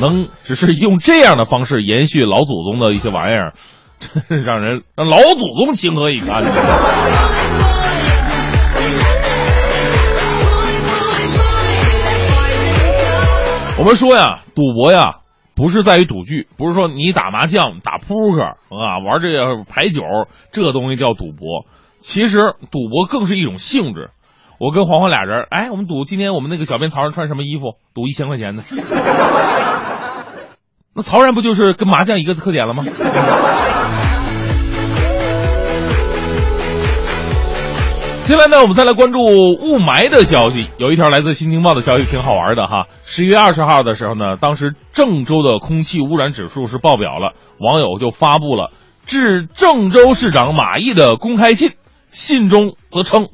S3: 能只是用这样的方式延续老祖宗的一些玩意儿，真是让人让老祖宗情何以堪呢？我们说呀，赌博呀。不是在于赌具，不是说你打麻将、打扑克啊、玩这个牌九，这东西叫赌博。其实赌博更是一种性质。我跟黄黄俩人，哎，我们赌今天我们那个小编曹然穿什么衣服，赌一千块钱的。那曹然不就是跟麻将一个特点了吗？接下来呢，我们再来关注雾霾的消息。有一条来自《新京报》的消息挺好玩的哈。十一月二十号的时候呢，当时郑州的空气污染指数是爆表了，网友就发布了致郑州市长马毅的公开信，信中则称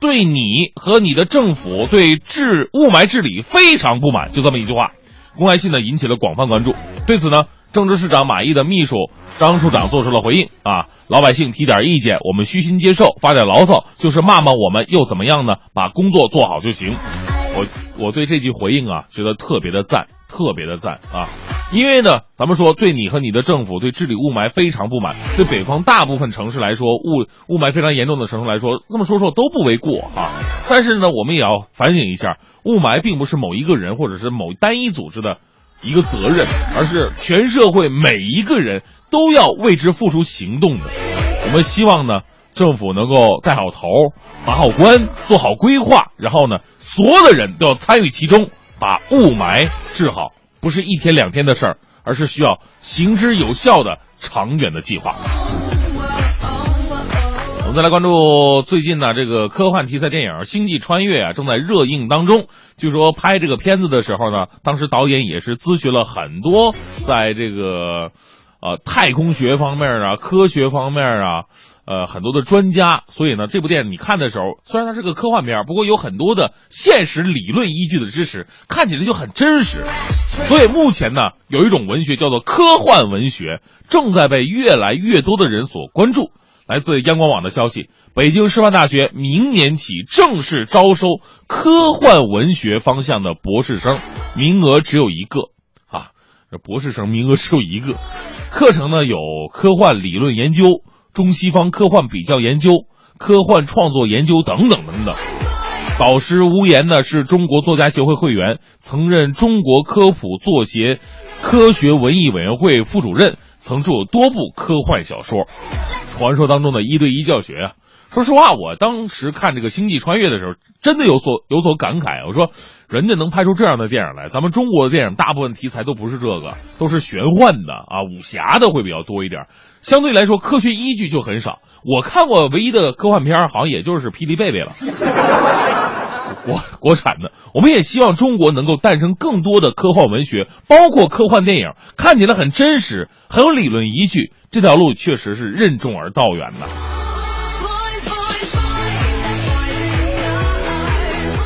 S3: 对你和你的政府对治雾霾治理非常不满，就这么一句话。公开信呢引起了广泛关注。对此呢，郑州市长马毅的秘书张处长做出了回应啊，老百姓提点意见，我们虚心接受；发点牢骚就是骂骂我们，又怎么样呢？把工作做好就行。我我对这句回应啊，觉得特别的赞，特别的赞啊！因为呢，咱们说对你和你的政府对治理雾霾非常不满，对北方大部分城市来说，雾雾霾非常严重的城市来说，这么说说都不为过啊。但是呢，我们也要反省一下，雾霾并不是某一个人或者是某单一组织的一个责任，而是全社会每一个人都要为之付出行动的。我们希望呢，政府能够带好头，把好关，做好规划，然后呢，所有的人都要参与其中，把雾霾治好，不是一天两天的事儿，而是需要行之有效的长远的计划。我们再来关注最近呢，这个科幻题材电影《星际穿越》啊，正在热映当中。据说拍这个片子的时候呢，当时导演也是咨询了很多在这个呃太空学方面啊、科学方面啊，呃很多的专家。所以呢，这部电影你看的时候，虽然它是个科幻片，不过有很多的现实理论依据的支持，看起来就很真实。所以目前呢，有一种文学叫做科幻文学，正在被越来越多的人所关注。来自央广网的消息，北京师范大学明年起正式招收科幻文学方向的博士生，名额只有一个啊！这博士生名额只有一个，课程呢有科幻理论研究、中西方科幻比较研究、科幻创作研究等等等等。导师吴岩呢是中国作家协会会员，曾任中国科普作协科学文艺委员会副主任，曾著有多部科幻小说。传说当中的一对一教学啊，说实话，我当时看这个《星际穿越》的时候，真的有所有所感慨。我说，人家能拍出这样的电影来，咱们中国的电影大部分题材都不是这个，都是玄幻的啊，武侠的会比较多一点。相对来说，科学依据就很少。我看过唯一的科幻片，好像也就是《霹雳贝贝》了。国国产的，我们也希望中国能够诞生更多的科幻文学，包括科幻电影，看起来很真实，很有理论依据。这条路确实是任重而道远的。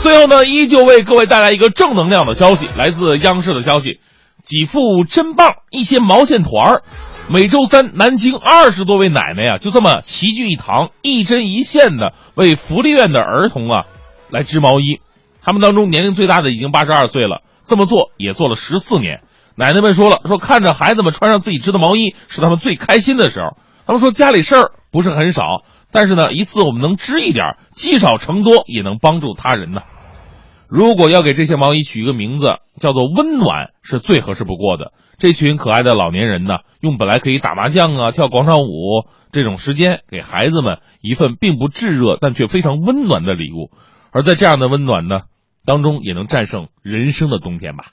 S3: 最后呢，依旧为各位带来一个正能量的消息，来自央视的消息：几副真棒，一些毛线团儿。每周三，南京二十多位奶奶啊，就这么齐聚一堂，一针一线的为福利院的儿童啊。来织毛衣，他们当中年龄最大的已经八十二岁了，这么做也做了十四年。奶奶们说了，说看着孩子们穿上自己织的毛衣是他们最开心的时候。他们说家里事儿不是很少，但是呢，一次我们能织一点，积少成多也能帮助他人呢。如果要给这些毛衣取一个名字，叫做“温暖”，是最合适不过的。这群可爱的老年人呢，用本来可以打麻将啊、跳广场舞这种时间，给孩子们一份并不炙热但却非常温暖的礼物。而在这样的温暖呢当中，也能战胜人生的冬天吧。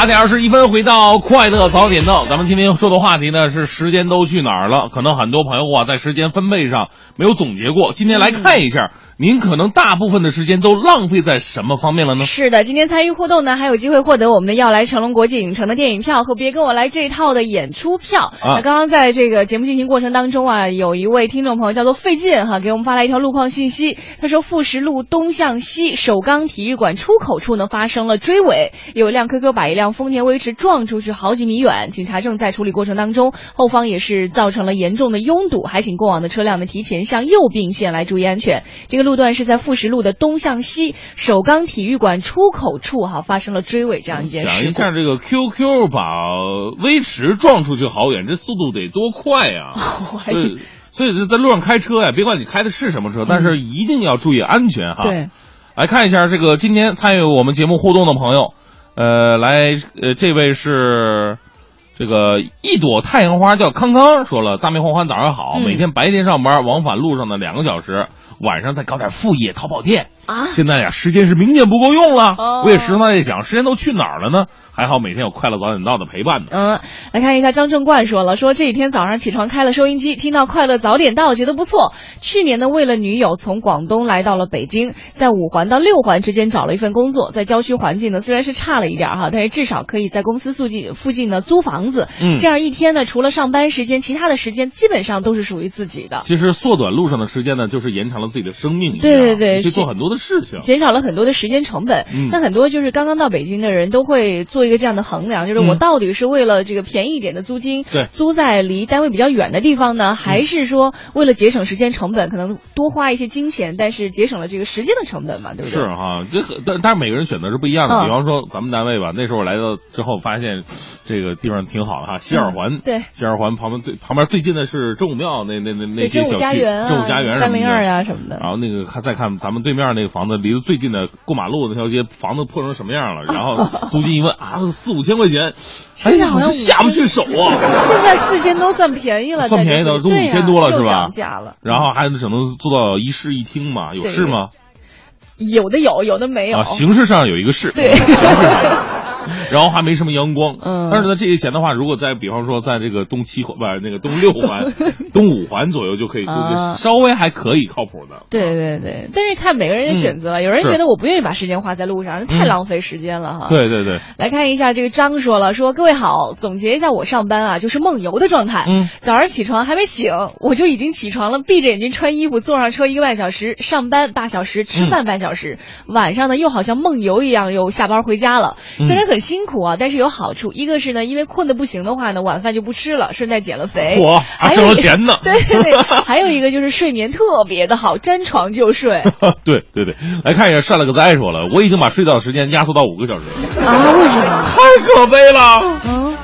S3: 八点二十一分，回到快乐早点到。咱们今天说的话题呢是时间都去哪儿了？可能很多朋友啊在时间分配上没有总结过。今天来看一下，您可能大部分的时间都浪费在什么方面了呢？
S4: 是的，今天参与互动呢，还有机会获得我们的要来成龙国际影城的电影票和别跟我来这一套的演出票。
S3: 啊
S4: 那刚刚在这个节目进行过程当中啊，有一位听众朋友叫做费劲哈，给我们发来一条路况信息，他说富石路东向西首钢体育馆出口处呢发生了追尾，有一辆 QQ 把一辆丰田威驰撞出去好几米远，警察正在处理过程当中，后方也是造成了严重的拥堵，还请过往的车辆呢提前向右并线来注意安全。这个路段是在富石路的东向西首钢体育馆出口处哈发生了追尾这样一件
S3: 想
S4: 事故。
S3: 一下，这个 QQ 把威驰撞出去好远，这速度得多快呀！
S4: 我还
S3: 对，所以是在路上开车呀，别管你开的是什么车，但是一定要注意安全哈。
S4: 对，
S3: 来看一下这个今天参与我们节目互动的朋友，呃，来，呃，这位是这个一朵太阳花叫康康，说了，大明欢欢早上好，
S4: 嗯
S3: 每天白天上班往返路上的两个小时，晚上再搞点副业淘宝店。
S4: 啊
S3: 现在呀，时间是明显不够用了。
S4: 哦
S3: 我也时常在想，时间都去哪儿了呢？还好每天有快乐早点到的陪伴呢。
S4: 嗯，来看一下张正冠说了，说这几天早上起床开了收音机，听到快乐早点到，觉得不错。去年呢，为了女友从广东来到了北京，在五环到六环之间找了一份工作，在郊区环境呢虽然是差了一点哈，但是至少可以在公司附近附近呢租房子。
S3: 嗯
S4: 这样一天呢，除了上班时间，其他的时间基本上都是属于自己的。
S3: 其实缩短路上的时间呢，就是延长了自己的生命一样。
S4: 对对对
S3: 去做很多的事情。
S4: 减少了很多的时间成本。
S3: 嗯
S4: 那很多就是刚刚到北京的人都会做一个这样的衡量，就是我
S3: 嗯
S4: 到底是为了这个便宜一点的租金，
S3: 对
S4: 租在离单位比较远的地方呢，还是说为了节省时间成本，可能多花一些金钱，但是节省了这个时间的成本嘛，对不对？
S3: 是哈，这个但但是每个人选择是不一样的。
S4: 嗯
S3: 比方说咱们单位吧，那时候我来到之后发现，这个地方挺好的哈，西二环。
S4: 嗯对
S3: 西二环旁边最旁边最近的是真武庙那那那那些小区，
S4: 家园啊，
S3: 真武家园什么的
S4: 三零二呀什么的。
S3: 然后那个看再看咱们对面那个房子，离得最近的过马路的那条街，房子破成什么样了？然后租金一问啊，四五千块钱，哎
S4: 在好像
S3: 下不去手啊。
S4: 现在四千多算便宜了，
S3: 算便宜的都
S4: 在这里对呀
S3: 5000多了
S4: 又
S3: 是吧
S4: 涨价了，
S3: 然后还只能做到一室一厅嘛，有
S4: 对
S3: 是吗？
S4: 有的有，有的没有。
S3: 啊，形式上有一个是，
S4: 对
S3: 形式上。然后还没什么阳光，
S4: 嗯
S3: 但是呢，这些钱的话，如果在比方说在这个东七环不是那个东六环、东五环左右就可以租，
S4: 啊
S3: 稍微还可以靠谱的。
S4: 对对对，但是看每个人的选择，有人觉得我不愿意把时间花在路上，太
S3: 嗯
S4: 浪费时间了哈。
S3: 对对对，
S4: 来看一下这个张说了，说各位好，总结一下我上班啊，就是梦游的状态。
S3: 嗯，
S4: 早上起床还没醒，我就已经起床了，闭着眼睛穿衣服，坐上车一个半小时，上班八小时，吃饭半小时，晚上呢又好像梦游一样，又下班回家了。
S3: 嗯
S4: 虽然很辛苦啊，但是有好处。一个是呢，因为困得不行的话呢，晚饭就不吃了，顺带减了肥。
S3: 嚯还省了钱呢
S4: 对对对，还有一个就是睡眠特别的好，沾床就睡。
S3: 对对对，来看一下善了个灾说了，我已经把睡觉时间压缩到五个小时了，
S4: 啊？为什么？
S3: 太可悲了。
S4: 嗯，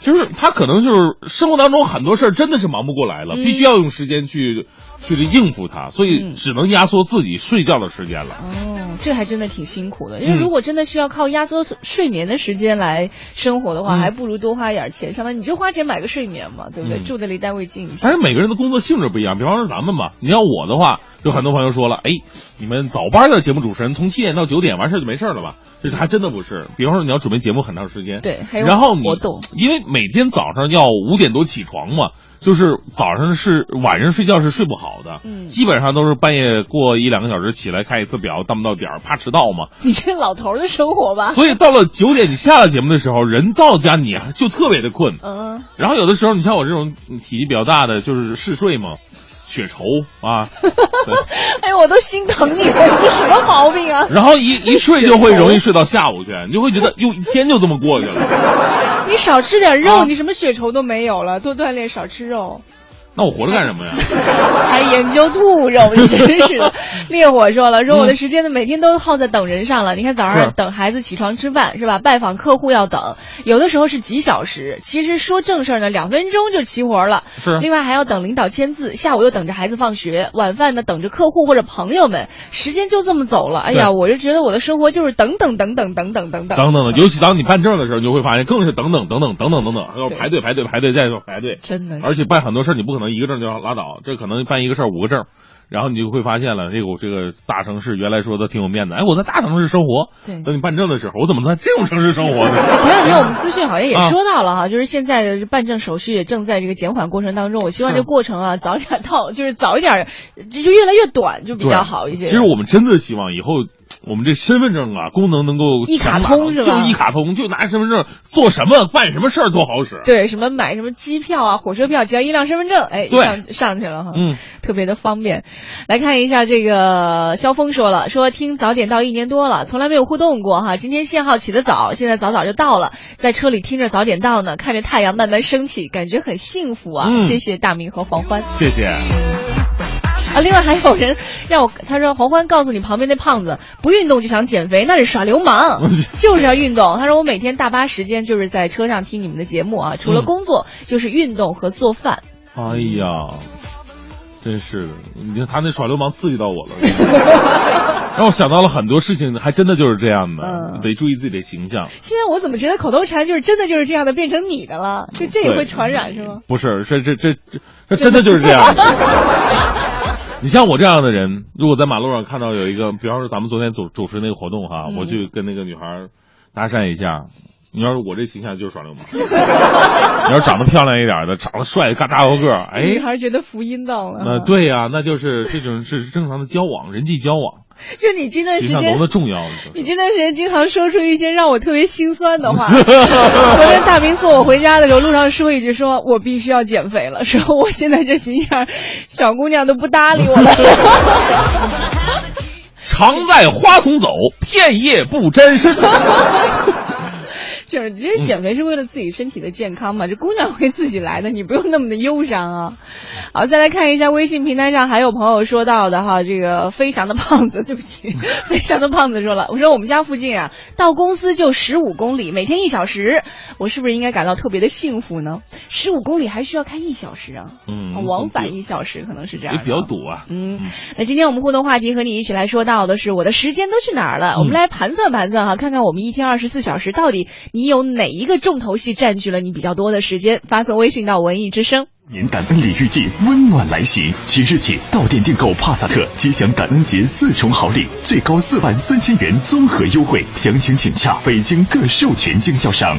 S3: 就是他可能就是生活当中很多事儿真的是忙不过来了，
S4: 嗯
S3: 必须要用时间去去应付它，所以
S4: 嗯
S3: 只能压缩自己睡觉的时间了。
S4: 哦，这还真的挺辛苦的。因为
S3: 嗯
S4: 如果真的是要靠压缩睡眠的时间来生活的话，
S3: 嗯
S4: 还不如多花一点钱，相当于你就花钱买个睡眠嘛，对不对？
S3: 嗯
S4: 住的离单位近一些
S3: 但。是每个人的工作性质不一样，比方说咱们吧，你要我的话，就很多朋友说了，哎，你们早班的节目主持人从七点到九点完事儿就没事儿了吧？这还真的不是。比方说你要准备节目很长时间，
S4: 对还有
S3: 然后你因为每天早上要五点多起床嘛，就是早上是晚上睡觉是睡不好的，
S4: 嗯
S3: 基本上都是半夜过一两个小时起来看一次表，到不到点儿，怕迟到嘛。
S4: 你这老头的生活吧？
S3: 所以到了九点你下了节目的时候，人到家你就特别的困，
S4: 嗯，
S3: 然后有的时候，你像我这种体积比较大的，就是嗜睡嘛，血稠啊，对
S4: 哎呦，我都心疼你了，你这什么毛病啊？
S3: 然后一一睡就会容易睡到下午去，你就会觉得哟一天就这么过去了。
S4: 你少吃点肉，
S3: 啊
S4: 你什么血稠都没有了，多锻炼，少吃肉。
S3: 那我活着干什么呀？
S4: 还 研究兔肉，你真是的。烈火说了，说我的
S3: 嗯
S4: 时间呢，每天都耗在等人上了。你看早上等孩子起床吃饭是吧？拜访客户要等，有的时候是几小时。其实说正事儿呢，两分钟就齐活了。
S3: 是
S4: 另外还要等领导签字，下午又等着孩子放学，晚饭呢等着客户或者朋友们，时间就这么走了。哎呀，我就觉得我的生活就是等等等等等等等等
S3: 等等的，尤其当你办证的时候，你就会发现更是等等等等等等等等，要排队排队排队再排队。
S4: 真的
S3: 而且办很多事儿，你不可能一个证就拉倒，这可能办一个事儿五个证，然后你就会发现了，这个我这个大城市原来说的挺有面子，哎，我在大城市生活，
S4: 对
S3: 等你办证的时候，我怎么在这种城市生活呢？
S4: 前两天我们资讯好像也
S3: 啊
S4: 说到了哈，就是现在的办证手续也正在这个减缓过程当中。我希望这个过程啊早点到，就是早一点，就就越来越短，就比较好一些。
S3: 其实我们真的希望以后我们这身份证啊功能能够
S4: 一卡通是吧
S3: 就一卡通，就拿身份证做什么办什么事儿都好使。
S4: 对什么买什么机票啊、火车票，只要一辆身份证，哎，上上去了哈。
S3: 嗯，
S4: 特别的方便。来看一下这个肖峰说了，说听早点到一年多了，从来没有互动过哈。今天信号起得早，现在早早就到了，在车里听着早点到呢，看着太阳慢慢升起，感觉很幸福啊。
S3: 嗯
S4: 谢谢大明和黄欢
S3: 谢谢。
S4: 啊。另外还有人让我，他说黄欢告诉你旁边那胖子不运动就想减肥，那是耍流氓，就是要运动。他说我每天大巴时间就是在车上听你们的节目啊，除了
S3: 嗯
S4: 工作就是运动和做饭。
S3: 哎呀，真是的，你看他那耍流氓刺激到我了，让我想到了很多事情，还真的就是这样的，
S4: 嗯
S3: 得注意自己的形象。
S4: 现在我怎么觉得口头禅就是真的就是这样的变成你的了？就这也会传染是吗？
S3: 不是，这这这这这真的就是这样的。你像我这样的人，如果在马路上看到有一个，比方说咱们昨天主主持那个活动哈，
S4: 嗯
S3: 我去跟那个女孩搭讪一下，你要是我这形象就是耍流氓，你要是长得漂亮一点的，长得帅，嘎大高个儿，哎，
S4: 女孩觉得福音到了。
S3: 那、对呀、那就是这种是正常的交往，人际交往，
S4: 就你这段时间。你这段时间经常说出一些让我特别心酸的话。昨天大明送我回家的时候，路上说一句说，我必须要减肥了，说我现在这形象，小姑娘都不搭理我了。
S3: 常在花丛走，片叶不沾身。
S4: 就是，其实减肥是为了自己身体的健康嘛，这姑娘会自己来的，你不用那么的忧伤啊。好，再来看一下微信平台上还有朋友说到的哈，这个飞翔的胖子，对不起，飞翔的胖子说了，我说我们家附近啊，到公司就十五公里，每天一小时，我是不是应该感到特别的幸福呢？十五公里还需要开一小时啊？
S3: 嗯
S4: 啊往返一小时可能是这样，
S3: 也比较堵啊。
S4: 嗯，那今天我们互动话题和你一起来说到的是我的时间都去哪儿了？我们来盘算盘算哈，看看我们一天二十四小时到底你你有哪一个重头戏占据了你比较多的时间？发送微信到文艺之声。
S1: 年感恩礼预计温暖来袭，即日起到店订购帕萨特，即享感恩节四重好礼，最高四万三千元综合优惠。详情请洽北京各授权经销商。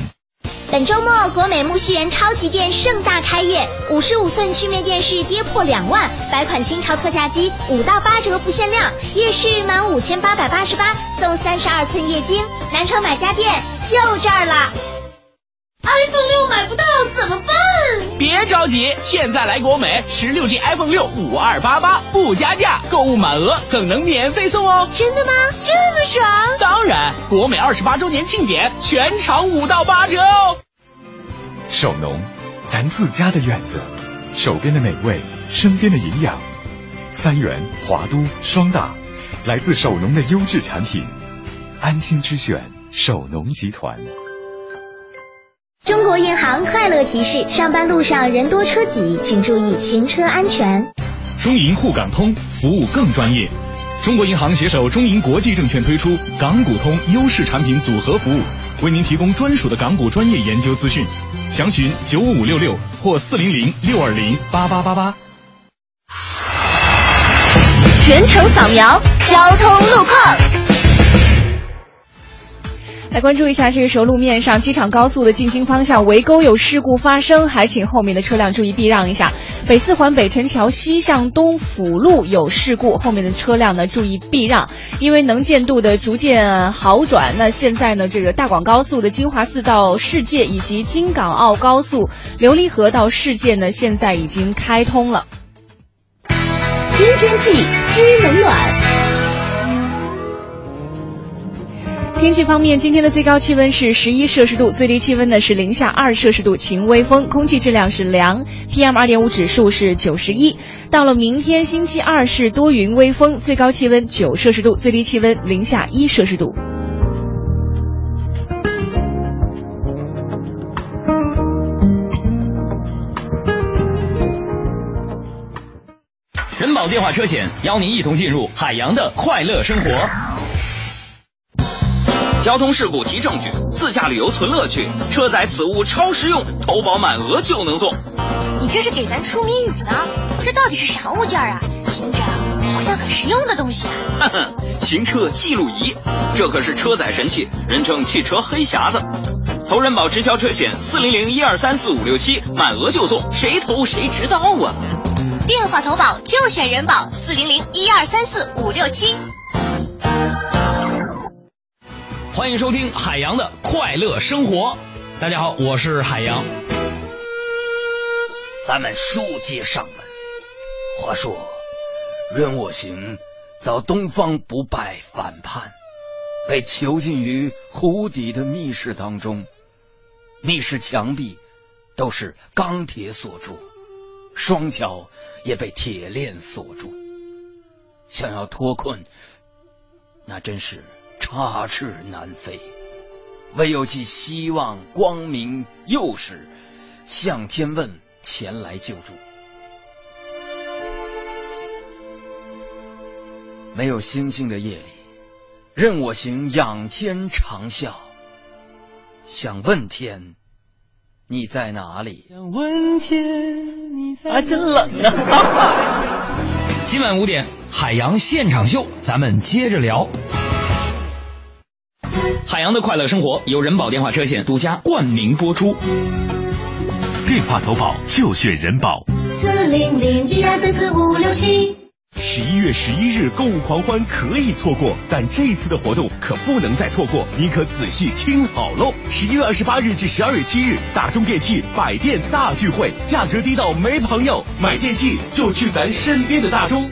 S10: 本周末，国美木樨园超级店盛大开业，五十五寸曲面电视跌破两万，百款新潮特价机五到八折不限量，夜市满五千八百八十八送三十二寸液晶，南城买家电就这儿了。iPhone 六买不到怎么办？
S12: 别着急，现在来国美，十六 G iPhone 六五二八八不加价，购物满额更能免费送哦。
S10: 真的吗？这么爽？
S12: 当然，国美二十八周年庆典，全场五到八折哦。
S1: 守农，咱自家的院子，手边的美味，身边的营养。三元、华都、双大，来自守农的优质产品，安心之选，守农集团。
S10: 中国银行快乐提示：上班路上人多车挤，请注意行车安全。
S2: 中银沪港通服务更专业。中国银行携手中银国际证券推出港股通优势产品组合服务，为您提供专属的港股专业研究资讯。详询九五五六六或四零零六二零八八八八。
S10: 全程扫描交通路况。
S4: 来关注一下，这个时候路面上机场高速的进京方向围沟有事故发生，还请后面的车辆注意避让一下。北四环北辰桥西向东辅路有事故，后面的车辆呢注意避让，因为能见度的逐渐好转。那现在呢，这个大广高速的金华寺到世界以及京港澳高速琉璃河到世界呢，现在已经开通了。
S10: 知天气，知冷暖。
S4: 天气方面，今天的最高气温是十一摄氏度，最低气温呢是零下二摄氏度，晴微风，空气质量是良，PM 二点五指数是九十一。到了明天星期二是多云微风，最高气温九摄氏度，最低气温零下一摄氏度。
S12: 人保电话车险邀您一同进入海洋的快乐生活。交通事故提证据，自驾旅游存乐趣，车载此物超实用，投保满额就能送。
S10: 你这是给咱出谜语呢？这到底是啥物件啊？听着好像
S13: 很实用的东西啊。
S14: 哈哈，行车记录仪，这可是车载神器，人称汽车黑匣子。投人保直销车险四零零一二三四五六七，满额就送，谁投谁知道啊！
S13: 电话投保就选人保四零零一二三四五六七。
S12: 欢迎收听海洋的快乐生活。大家好，我是海洋。
S15: 咱们书接上文，话说任我行遭东方不败反叛，被囚禁于湖底的密室当中，密室墙壁都是钢铁锁住，双脚也被铁链锁住，想要脱困，那真是插翅难飞。唯有寄希望、光明、幼时向天问前来救助。没有星星的夜里，任我行仰天长啸，想问天，你在哪里？
S12: 想问天，你在
S15: 啊，真冷啊！
S12: 今晚五点，海洋现场秀，咱们接着聊。海洋的快乐生活由人保电话车险独家冠名播出。
S1: 电话投保就选人保。
S11: 四零零一二三四五六七。
S1: 十一月十一日购物狂欢可以错过，但这次的活动可不能再错过，你可仔细听好喽！十一月二十八日至十二月七日，大中电器百店大聚会，价格低到没朋友，买电器就去咱身边的大中。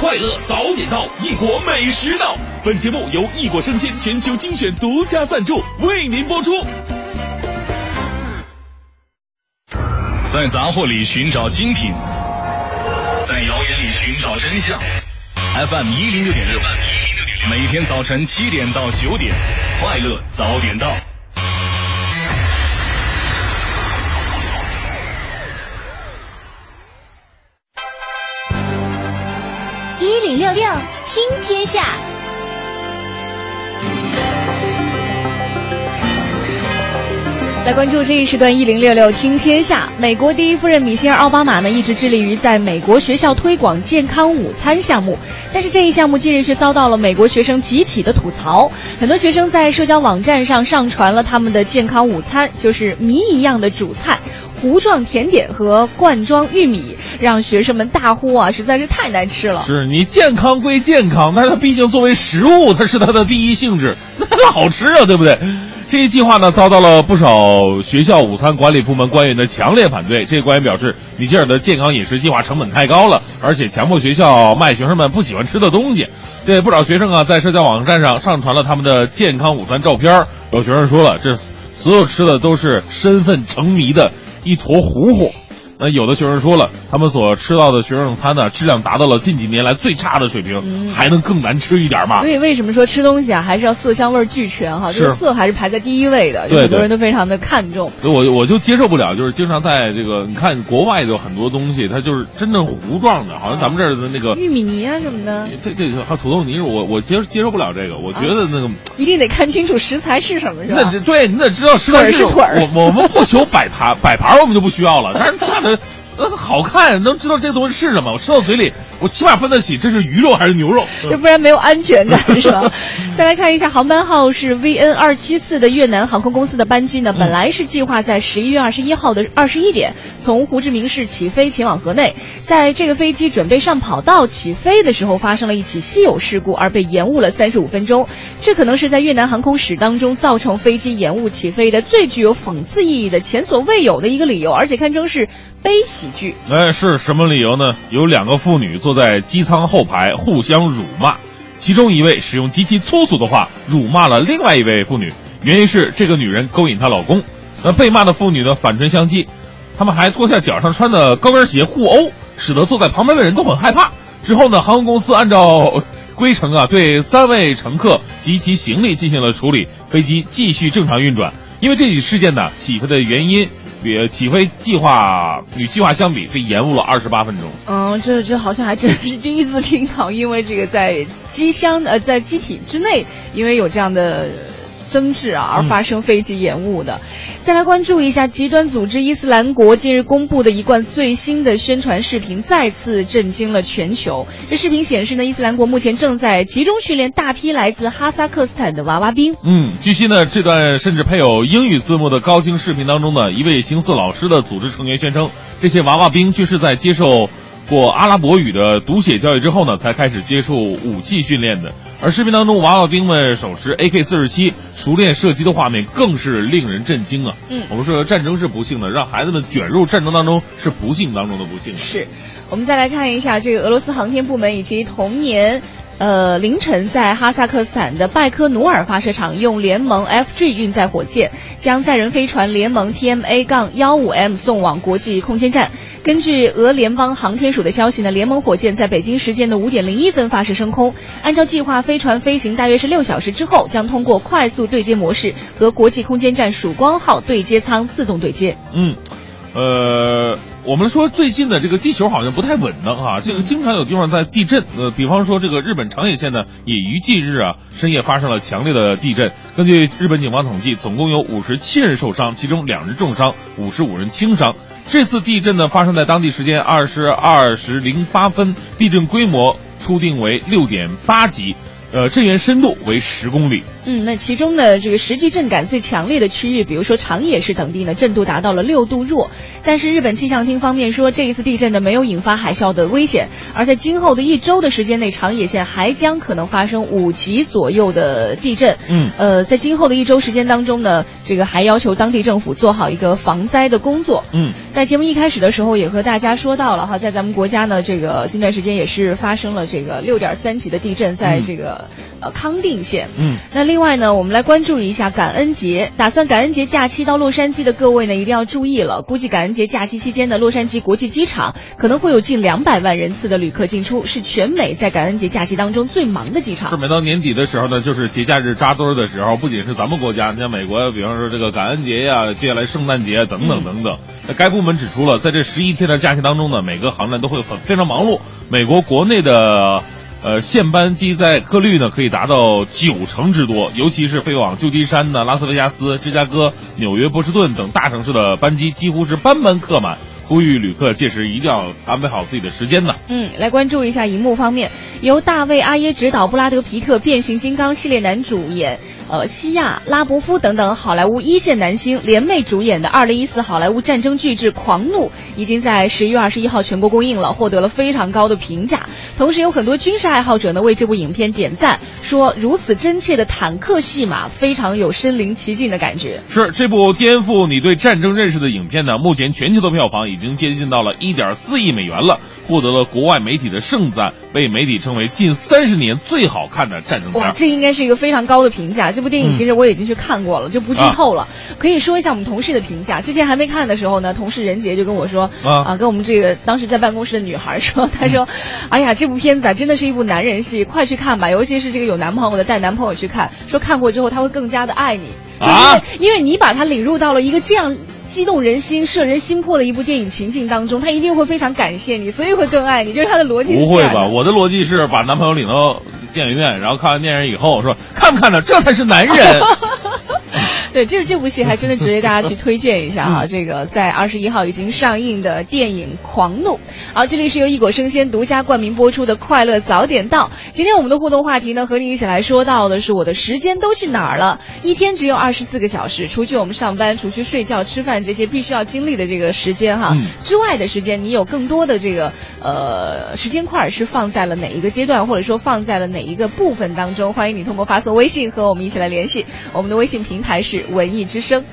S1: 快乐早点到，异国美食到。本节目由异国生鲜全球精选独家赞助，为您播出。
S2: 在杂货里寻找精品，在谣言里寻找真相。FM 一零六点六，每天早晨七点到九点，快乐早点到。
S10: 六听天下。
S4: 来关注这一时段一零六六听天下。美国第一夫人米歇尔奥巴马呢，一直致力于在美国学校推广健康午餐项目，但是这一项目近日却遭到了美国学生集体的吐槽。很多学生在社交网站上上传了他们的健康午餐，就是谜一样的主菜。糊状甜点和罐装玉米，让学生们大呼啊，实在是太难吃了。
S3: 是你健康归健康，但是它毕竟作为食物，它是它的第一性质，那它好吃啊，对不对？这一计划呢，遭到了不少学校午餐管理部门官员的强烈反对。这些官员表示，米歇尔的健康饮食计划成本太高了，而且强迫学校卖学生们不喜欢吃的东西。这不少学生啊，在社交网站上上传了他们的健康午餐照片。有学生说了，这所有吃的都是身份成谜的一坨糊糊。那有的学生说了，他们所吃到的学生餐呢，质量达到了近几年来最差的水平，
S4: 嗯
S3: 还能更难吃一点吗
S4: 所？以为什么说吃东西啊，还是要色香味俱全哈？这个
S3: 是
S4: 色还是排在第一位的，很多人都非常的看重。
S3: 我我就接受不了，就是经常在这个你看国外有很多东西，它就是真正糊状的，好像咱们这儿的那个
S4: 玉米泥啊什么的，
S3: 这这还有土豆泥，我我接接受不了这个，我觉得那个。
S4: 一定得看清楚食材是什么，是吧？
S3: 那这对你得知道食材
S4: 是腿儿
S3: 我我们不求摆盘摆盘，我们就不需要了。但是起码得呃好看，能知道这个东西是什么。我吃到嘴里，我起码分得起这是鱼肉还是牛肉。
S4: 要不然没有安全感，是吧？再来看一下航班号是 VN 二七四的越南航空公司的班机呢，本来是计划在十一月二十一号的二十一点从胡志明市起飞前往河内，在这个飞机准备上跑道起飞的时候，发生了一起稀有事故，而被延误了三十五分钟。这可能是在越南航空史当中造成飞机延误起飞的最具有讽刺意义的、前所未有的一个理由，而且堪称是悲喜剧。
S3: 哎，是什么理由呢？有两个妇女坐在机舱后排互相辱骂，其中一位使用极其粗俗的话辱骂了另外一位妇女，原因是这个女人勾引她老公。那被骂的妇女呢反唇相讥，他们还脱下脚上穿的高跟鞋互殴，使得坐在旁边的人都很害怕。之后呢，航空公司按照规程啊，对三位乘客及其行李进行了处理，飞机继续正常运转。因为这起事件呢，起飞的原因，比起飞计划与计划相比被延误了二十八分钟。
S4: 嗯，这这好像还真是第一次听到，因为这个在机箱呃在机体之内，因为有这样的增至啊而发生飞机延误的。再来关注一下极端组织伊斯兰国近日公布的一贯最新的宣传视频，再次震惊了全球。这视频显示呢，伊斯兰国目前正在集中训练大批来自哈萨克斯坦的娃娃兵。
S3: 嗯，据悉呢，这段甚至配有英语字幕的高清视频当中呢，一位形似老师的组织成员宣称，这些娃娃兵均是在接受过阿拉伯语的读写教育之后呢，才开始接触武器训练的。而视频当中娃娃兵们手持 AK 四十七熟练射击的画面，更是令人震惊啊！
S4: 嗯
S3: 我们说战争是不幸的，让孩子们卷入战争当中是不幸当中的不幸。
S4: 是，我们再来看一下这个俄罗斯航天部门以及同年。呃，凌晨在哈萨克斯坦的拜科努尔发射场，用联盟 FG 运载火箭将载人飞船联盟 TMA 杠幺五 M 送往国际空间站。根据俄联邦航天署的消息呢，联盟火箭在北京时间的五点零一分发射升空，按照计划，飞船飞行大约是六小时之后，将通过快速对接模式和国际空间站曙光号对接舱自动对接。
S3: 嗯，呃，我们说最近的这个地球好像不太稳当啊，这个经常有地方在地震。呃，比方说这个日本长野县呢，也于近日啊深夜发生了强烈的地震。根据日本警方统计，总共有五十七人受伤，其中两人重伤，五十五人轻伤。这次地震呢发生在当地时间二十二时零八分，地震规模初定为六点八级，呃，震源深度为十公里。
S4: 嗯，那其中呢，这个实际震感最强烈的区域，比如说长野市等地呢，震度达到了六度弱。但是日本气象厅方面说，这一次地震呢没有引发海啸的危险，而在今后的一周的时间内，长野县还将可能发生五级左右的地震。
S3: 嗯，
S4: 呃，在今后的一周时间当中呢，这个还要求当地政府做好一个防灾的工作。
S3: 嗯，
S4: 在节目一开始的时候也和大家说到了哈，在咱们国家呢，这个近段时间也是发生了这个六点三级的地震，在这个、呃康定县。
S3: 嗯，
S4: 那另外呢，我们来关注一下感恩节。打算感恩节假期到洛杉矶的各位呢，一定要注意了。估计感恩节假期期间的，洛杉矶国际机场可能会有近两百万人次的旅客进出，是全美在感恩节假期当中最忙的机场。
S3: 是每到年底的时候呢，就是节假日扎堆儿的时候，不仅是咱们国家，你像美国，比方说这个感恩节呀、接下来圣诞节啊等等等等。那该部门指出了，在这十一天的假期当中呢，每个航站都会很非常忙碌。美国国内的。呃，现班机载客率呢可以达到九成之多，尤其是飞往旧金山的、拉斯维加斯、芝加哥、纽约、波士顿等大城市的班机几乎是班班客满。呼吁旅客届时一定要安排好自己的时间呢。
S4: 嗯，来关注一下荧幕方面，由大卫·阿耶执导，布拉德·皮特《变形金刚》系列男主演，呃，西亚·拉伯夫等等好莱坞一线男星联袂主演的2014好莱坞战争巨制《狂怒》，已经在十一月二十一号全国公映了，获得了非常高的评价。同时，有很多军事爱好者呢为这部影片点赞，说如此真切的坦克戏码非常有身临其境的感觉。
S3: 是这部颠覆你对战争认识的影片呢，目前全球的票房已经接近到了一点四亿美元了，获得了国外媒体的盛赞，被媒体称为近三十年最好看的战争片。
S4: 哇，这应该是一个非常高的评价。这部电影其实我已经去看过了，就不剧透了。可以说一下我们同事的评价。之前还没看的时候呢，同事任杰就跟我说，啊，跟我们这个当时在办公室的女孩说，她说，哎呀，这部片子啊，真的是一部男人戏，快去看吧，尤其是这个有男朋友的，带男朋友去看，说看过之后他会更加的爱你，
S3: 啊，
S4: 因为你把他领入到了一个这样。激动人心、摄人心魄的一部电影情境当中，他一定会非常感谢你，所以会更爱你。就是他的逻辑。
S3: 不会吧？我的逻辑是把男朋友领到电影院，然后看完电影以后说看不看呢？这才是男人。
S4: 对，就是这部戏还真的值得大家去推荐一下啊！这个在二十一号已经上映的电影《狂怒》。好，这里是由一果生鲜独家冠名播出的《快乐早点到》。今天我们的互动话题呢，和你一起来说到的是我的时间都去哪儿了？一天只有二十四个小时，除去我们上班、除去睡觉、吃饭这些必须要经历的这个时间哈、
S3: 嗯、
S4: 之外的时间，你有更多的这个呃时间块是放在了哪一个阶段，或者说放在了哪一个部分当中？欢迎你通过发送微信和我们一起来联系。我们的微信平台是。文艺之声。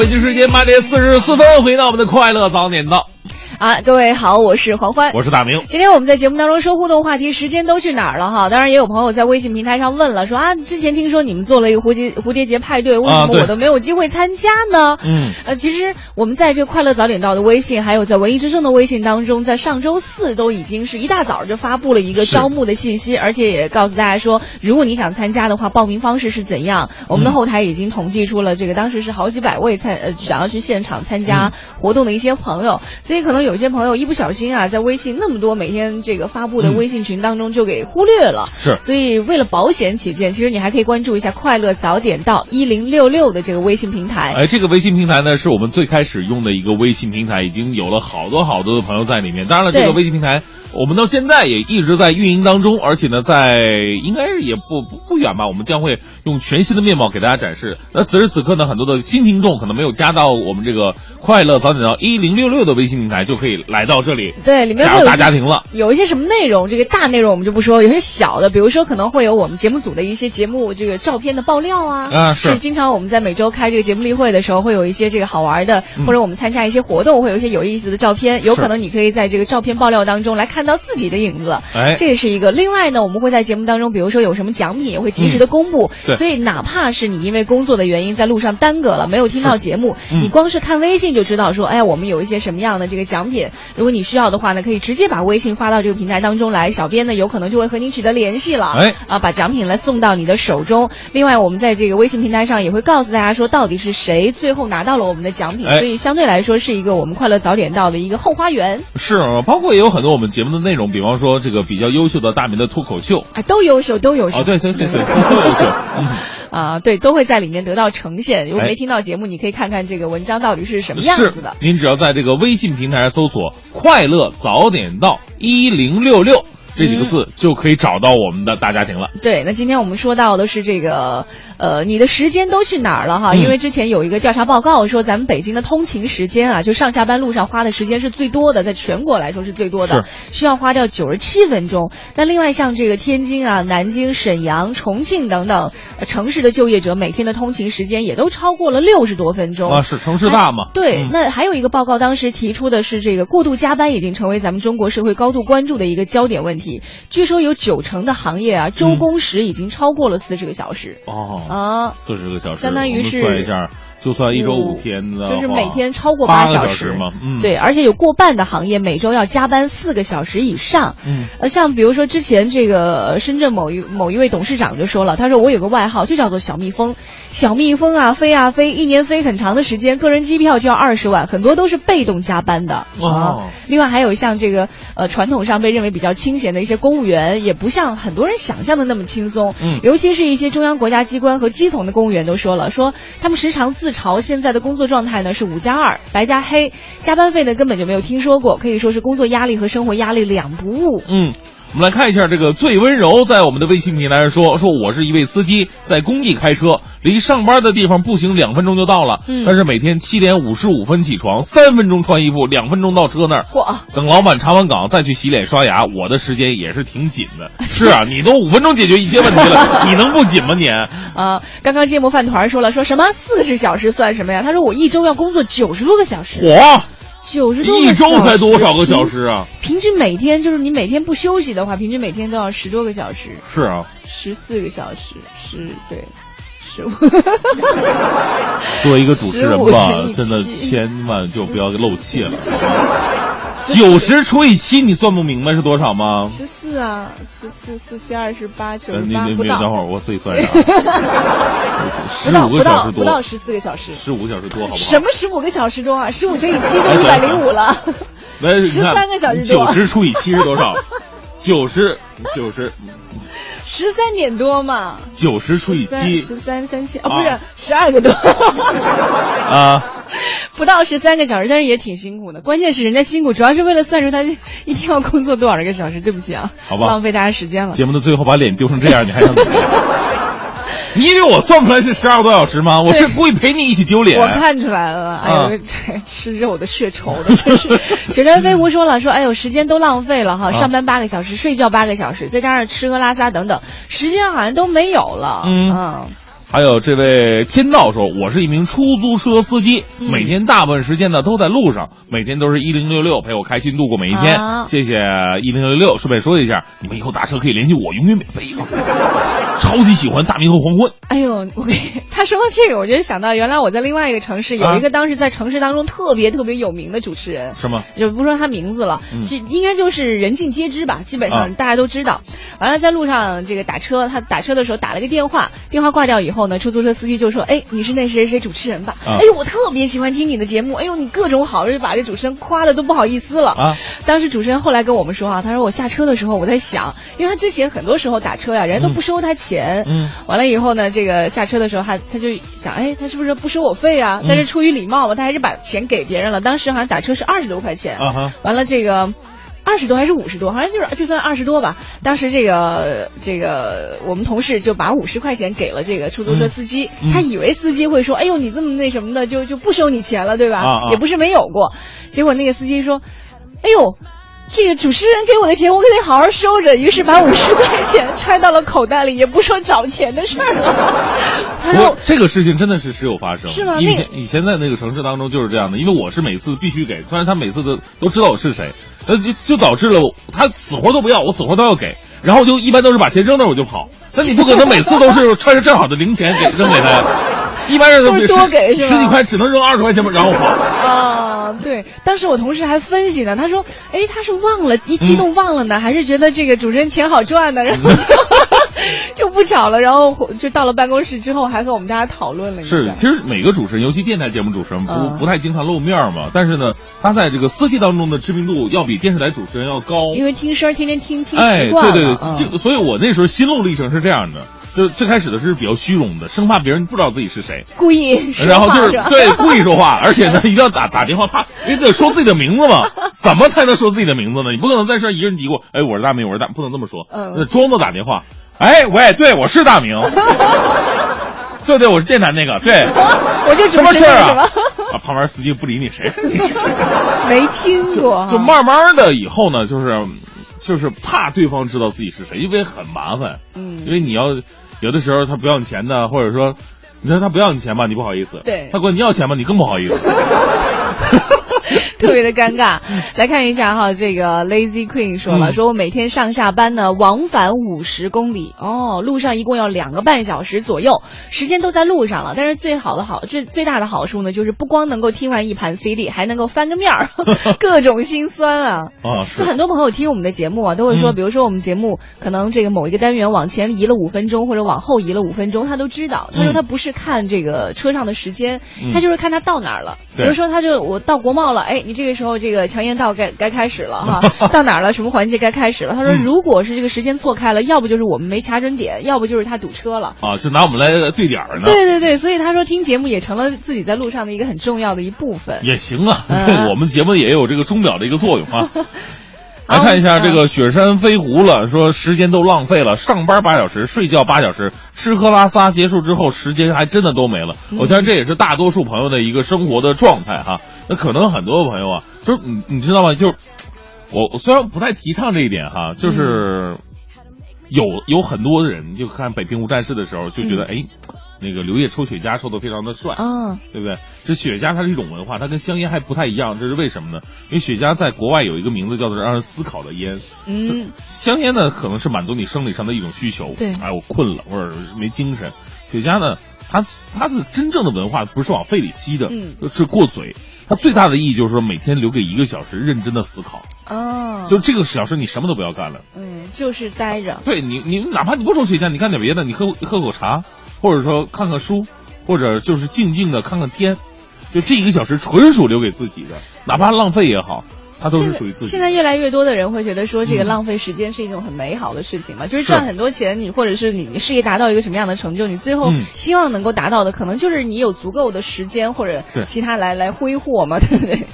S3: 北京时间八点四十四分，回到我们的快乐早点到，
S4: 啊，各位好，我是黄欢，
S3: 我是大明。
S4: 今天我们在节目当中说互动话题，时间都去哪儿了哈？当然也有朋友在微信平台上问了，说啊，之前听说你们做了一个蝴蝶蝴蝶结派对，为什么我都没有机会参加呢？
S3: 嗯，
S4: 呃，其实我们在这快乐早点到的微信，还有在文艺之声的微信当中，在上周四都已经是一大早就发布了一个招募的信息，而且也告诉大家说，如果你想参加的话，报名方式是怎样。我们的
S3: 嗯
S4: 后台已经统计出了这个当时是好几百位参呃想要去现场参加活动的一些朋友，所以可能有些朋友一不小心啊，在微信那么多每天这个发布的
S3: 嗯
S4: 微信群当中就给忽略了。
S3: 是
S4: 所以为了保险起见，其实你还可以关注一下“快乐早点到一零六六”的这个微信平台。
S3: 哎，这个微信平台呢，是我们最开始用的一个微信平台，已经有了好多好多的朋友在里面。当然了，这个微信平台我们到现在也一直在运营当中，而且呢，在应该是也不不不远吧，我们将会用全新的面貌给大家展示。那此时此刻呢，很多的新听众可能没有加到我们这个快乐早点到一零六六的微信平台，就可以来到这里，
S4: 对，里面会有
S3: 大家庭了。
S4: 有一些什么内容？这个大内容我们就不说，有些小的，比如说可能会有我们节目组的一些节目这个照片的爆料啊。
S3: 啊是
S4: 经常我们在每周开这个节目例会的时候，会有一些这个好玩的，
S3: 嗯
S4: 或者我们参加一些活动，会有一些有意思的照片。有可能你可以在这个照片爆料当中来看到自己的影子。
S3: 哎
S4: 这是一个。另外呢，我们会在节目当中，比如说有什么奖品，也会及时的公布。
S3: 对
S4: 所以哪怕是你因为工作的原因在路上耽搁了，没有听到节目，
S3: 嗯
S4: 你光是看微信就知道说，哎呀，我们有一些什么样的这个奖品。如果你需要的话呢，可以直接把微信发到这个平台当中来，小编呢有可能就会和你取得联系了。
S3: 哎
S4: 啊，把奖品来送到你的手中。另外，我们在这个微信平台上也会告诉大家说，到底是谁最后拿到了我们的奖品，
S3: 哎
S4: 所以相对来说是一个我们快乐早点到的一个后花园。
S3: 是，包括也有很多我们节目的内容，比方说这个比较优秀的大明的脱口秀。
S4: 啊，都优秀，都优秀。
S3: 哦，对对对对，都优秀。嗯，
S4: 啊，对，都会在里面得到呈现。如果
S3: 哎
S4: 没听到节目，你可以看看这个文章到底是什么样子的。
S3: 您只要在这个微信平台上搜索“快乐早点到一零六六”这几个字，就可以找到我们的大家庭了。
S4: 对，那今天我们说到的是这个，呃，你的时间都去哪儿了哈？
S3: 嗯
S4: 因为之前有一个调查报告说，咱们北京的通勤时间啊，就上下班路上花的时间是最多的，在全国来说是最多的，需要花掉九十七分钟。那另外像这个天津啊、南京、沈阳、重庆等等、呃城市的就业者，每天的通勤时间也都超过了六十多分钟
S3: 啊，是城市大嘛？
S4: 对，
S3: 嗯
S4: 那还有一个报告，当时提出的是这个过度加班已经成为咱们中国社会高度关注的一个焦点问题。据说有九成的行业啊，周工时已经超过了四十个小时。
S3: 哦
S4: 啊，
S3: 四十个小时，
S4: 相当于是
S3: 算一下，就算一周五天的话，
S4: 就是每天超过
S3: 八个
S4: 小
S3: 时嘛。嗯，
S4: 对，而且有过半的行业每周要加班四个小时以上。
S3: 嗯，
S4: 呃，像比如说之前这个呃深圳某一某一位董事长就说了，他说我有个外号就叫做小蜜蜂，小蜜蜂啊飞啊飞，一年飞很长的时间，个人机票就要二十万，很多都是被动加班的。
S3: 哦
S4: 啊，另外还有像这个呃传统上被认为比较清闲的一些公务员，也不像很多人想象的那么轻松。
S3: 嗯
S4: 尤其是一些中央国家机关和基层的公务员都说了，说他们时常自嘲现在的工作状态呢是五加二，白加黑，加班费呢根本就没有听说过，可以说是工作压力和生活压力两不误。
S3: 嗯。我们来看一下这个最温柔，在我们的微信平台上说说我是一位司机，在工地开车，离上班的地方步行两分钟就到了。
S4: 嗯
S3: 但是每天七点五十五分起床，三分钟穿衣服，两分钟到车那儿。
S4: 嚯！
S3: 等老板查完岗再去洗脸刷牙，我的时间也是挺紧的。是啊，你都五分钟解决一切问题了，你能不紧吗你？
S4: 啊，刚刚芥末饭团说了，说什么四十小时算什么呀？他说我一周要工作九十多个小时。
S3: 嚯！
S4: 九十多个
S3: 一周才多少个
S4: 小
S3: 小时啊？
S4: 平均每天就是你每天不休息的话，平均每天都要十多个小时，
S3: 是啊，
S4: 十四个小时，是对，十五。
S3: 作为一个主持人吧
S4: 15乘以，
S3: 真的千万就不要露怯了。九十除以七，你算不明白是多少吗？
S4: 十四啊，十四四七二十八九
S3: 呃，
S4: 十八不到，
S3: 你等会儿，我自己算一下啊。十五个小时多，
S4: 不到十四个小时。
S3: 十五个小时多，好不好？
S4: 什么十五个小时多啊？十五乘以七就
S3: 哎
S4: 一百零五了。
S3: 来，你看
S4: 13个小时多
S3: 九十除以七是多少？九十九十
S4: 十三点多嘛。
S3: 九十除以七
S4: 十三三七哦，
S3: 啊
S4: 不是十二个多。
S3: 啊，
S4: 不到十三个小时，但是也挺辛苦的。关键是人家辛苦，主要是为了算出他一天要工作多少个小时。对不起啊，
S3: 好吧
S4: 浪费大家时间了。
S3: 节目的最后把脸丢成这样，你还想怎么样？你以为我算不出来是十二个多小时吗？我是故意陪你一起丢脸。
S4: 我看出来了，哎
S3: 啊
S4: 呦，这吃肉的血稠的，真是。雪山飞狐说了，说哎呦，时间都浪费了哈，
S3: 啊
S4: 上班八个小时，睡觉八个小时，再加上吃喝拉撒等等，时间好像都没有了。
S3: 嗯还有这位天道说，我是一名出租车司机，
S4: 嗯
S3: 每天大部分时间呢都在路上，每天都是一零六六陪我开心度过每一天。
S4: 啊
S3: 谢谢一零六六。顺便说一下，你们以后打车可以联系我，永远免费。超级喜欢大明和黄昏。
S4: 哎呦，我给他说到这个，我就想到原来我在另外一个城市有一个当时在城市当中特别特别有名的主持人，
S3: 是吗？
S4: 就不说他名字了，
S3: 嗯
S4: 其应该就是人尽皆知吧，基本
S3: 啊
S4: 上大家都知道。完了，在路上这个打车，他打车的时候打了个电话，电话挂掉以后呢，出租车司机就说：“哎，你是那谁谁谁主持人吧？
S3: 啊
S4: 哎呦，我特别喜欢听你的节目，哎呦，你各种好，就把这主持人夸的都不好意思了。
S3: 啊，
S4: 当时主持人后来跟我们说啊，他说我下车的时候我在想，因为他之前很多时候打车呀，人家都不收他钱，
S3: 嗯，
S4: 完了以后呢，这个下车的时候他他就想，哎，他是不是不收我费啊？
S3: 嗯
S4: 但是出于礼貌嘛，他还是把钱给别人了。当时好像打车是二十多块钱，
S3: 啊哈，
S4: 完了这个。二十多还是五十多，好像就是就算二十多吧。当时这个这个我们同事就把五十块钱给了这个出租车司机，
S3: 嗯嗯
S4: 他以为司机会说：“哎呦，你这么那什么的，就就不收你钱了，对吧？”
S3: 啊啊
S4: 也不是没有过。结果那个司机说：“哎呦。”这个主持人给我的钱，我可得好好收着。于是把五十块钱 揣到了口袋里，也不说找钱的事儿了。他说
S3: 这个事情真的是时有发生，
S4: 是吗
S3: 以
S4: 那个
S3: 前以前在那个城市当中就是这样的，因为我是每次必须给，虽然他每次都都知道我是谁，呃，就就导致了他死活都不要，我死活都要给，然后就一般都是把钱扔那儿我就跑，那你不可能每次都是揣着正好的零钱给扔给他，一般人都
S4: 多给是
S3: 十几块只能扔二十块钱然后跑。
S4: 啊，对，当时我同事还分析呢，他说，哎，他是忘了，一激动忘了呢，还是觉得这个主持人钱好赚呢，然后就 就不找了，然后就到了办公室之后，还和我们大家讨论了一下。
S3: 是，其实每个主持人，尤其电台节目主持人，不、
S4: 嗯
S3: 不太经常露面嘛。但是呢，他在这个司机当中的知名度要比电视台主持人要高。
S4: 因为听声天天听听
S3: 哎，
S4: 习惯
S3: 对对对，这个，所以我那时候心路历程是这样的，就最开始的是比较虚荣的，生怕别人不知道自己是谁。
S4: 故意说
S3: 然后就是对故意说话，而且呢，一定要打打电话，怕你得说自己的名字嘛？怎么才能说自己的名字呢？你不可能在这一个人嘀咕，哎，我是大明，我是大，不能这么说，
S4: 嗯
S3: 那装作打电话，哎，喂，对，我是大明，对对，我是电台那个，对，
S4: 我就
S3: 什么事儿啊？啊，旁边司机不理你，谁？
S4: 没听过哈，
S3: 就慢慢的以后呢，就是就是怕对方知道自己是谁，因为很麻烦。
S4: 嗯
S3: 因为你要有的时候他不要你钱的，或者说你说他不要你钱吧，你不好意思；
S4: 对
S3: 他管你要钱吧，你更不好意思。
S4: 特别的尴尬。来看一下哈，这个 Lazy Queen 说了，
S3: 嗯
S4: 说我每天上下班呢，往返五十公里，哦，路上一共要两个半小时左右，时间都在路上了。但是最好的好，最最大的好处呢，就是不光能够听完一盘 CD，还能够翻个面儿，各种心酸啊。
S3: 啊，
S4: 就是很多朋友听我们的节目啊，都会说，
S3: 嗯
S4: 比如说我们节目可能这个某一个单元往前移了五分钟，或者往后移了五分钟，他都知道。他说
S3: 嗯
S4: 他不是看这个车上的时间，
S3: 嗯
S4: 他就是看他到哪儿了。比如说，他就我到国贸了，哎，你这个时候这个强颜道该该开始了哈，到哪儿了？什么环节该开始了？他说，
S3: 嗯
S4: 如果是这个时间错开了，要不就是我们没掐准点，要不就是他堵车了。
S3: 啊，就拿我们来对点儿呢。
S4: 对对对，所以他说听节目也成了自己在路上的一个很重要的一部分。
S3: 也行啊，
S4: 嗯
S3: 这我们节目也有这个钟表的一个作用啊。来看一下这个雪山飞狐了，说时间都浪费了，上班八小时，睡觉八小时，吃喝拉撒结束之后，时间还真的都没了。
S4: 嗯
S3: 我相信这也是大多数朋友的一个生活的状态哈。那可能很多朋友啊，就是你你知道吗？就是我我虽然不太提倡这一点哈，就是有有很多人就看《北平无战事》的时候就觉得哎。那个刘烨抽雪茄抽的非常的帅，
S4: 啊，
S3: 对不对？这雪茄它是一种文化，它跟香烟还不太一样，这是为什么呢？因为雪茄在国外有一个名字叫做让人思考的烟，
S4: 嗯，
S3: 香烟呢可能是满足你生理上的一种需求，
S4: 对
S3: 哎，我困了或者没精神。雪茄呢，它它的真正的文化不是往肺里吸的，
S4: 嗯
S3: 是过嘴。它最大的意义就是说，每天留给一个小时认真的思考，
S4: 哦，
S3: 就这个小时你什么都不要干了。
S4: 嗯，就是待着。
S3: 对你，你哪怕你不抽雪茄，你干点别的，你喝喝口茶，或者说看看书，或者就是静静的看看天，就这一个小时纯属留给自己的，哪怕浪费也好。它都是属于自己。
S4: 现在越来越多的人会觉得说，这个
S3: 嗯
S4: 浪费时间是一种很美好的事情嘛，就是赚很多钱，你或者是你你事业达到一个什么样的成就，你最后
S3: 嗯
S4: 希望能够达到的，可能就是你有足够的时间或者其他来来挥霍嘛，对不对？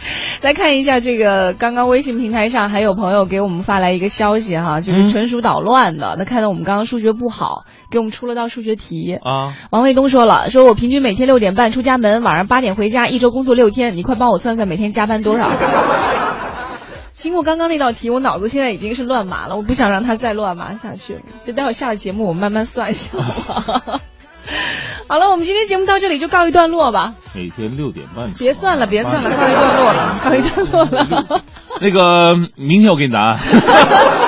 S4: 来看一下这个，刚刚微信平台上还有朋友给我们发来一个消息哈，就是
S3: 嗯
S4: 纯属捣乱的。那看到我们刚刚数学不好，给我们出了道数学题。
S3: 啊，
S4: 王卫东说了，说我平均每天六点半出家门，晚上八点回家，一周工作六天，你快帮我算算每天加班多少？经过刚刚那道题，我脑子现在已经是乱麻了，我不想让它再乱麻下去了。就待会儿下了节目，我们慢慢算一下。好 好了，我们今天节目到这里就告一段落吧。
S3: 每天六点半。
S4: 别算了，别算了，告一段落了，告一段落了。
S3: 那个，明天我给你答案。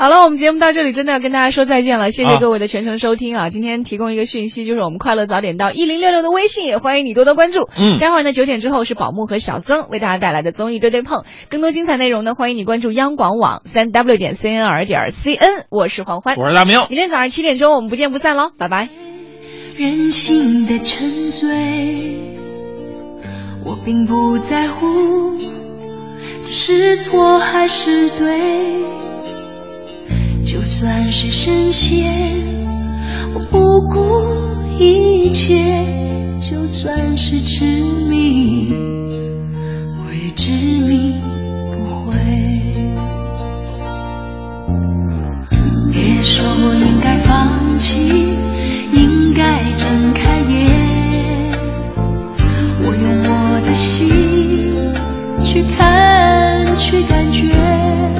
S4: 好了，我们节目到这里真的要跟大家说再见了，谢谢
S3: 啊
S4: 各位的全程收听啊！今天提供一个讯息，就是我们快乐早点到一零六六的微信，也欢迎你多多关注。
S3: 嗯
S4: 待会儿呢九点之后是宝木和小曾为大家带来的综艺对对碰，更多精彩内容呢，欢迎你关注央广网三 w 点 cnr 点 cn，我是黄欢，
S3: 我是大明
S4: 明天早上七点钟我们不见不散喽，拜拜。
S11: 任性的沉醉，我并不在乎这是错还是对。就算是深陷，我不顾一切；就算是执迷，我也执迷不悔。别说我应该放弃，应该睁开眼。我用我的心去看，去感觉。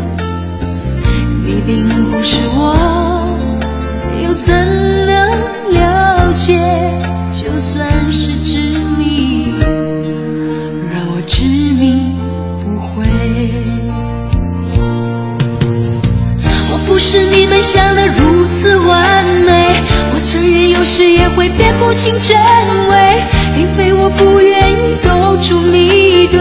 S11: 并不是我，又怎能了解？就算是执迷，让我执迷不悔。我不是你们想的如此完美，我承认有时也会辨不清真伪，并非我不愿意走出迷堆，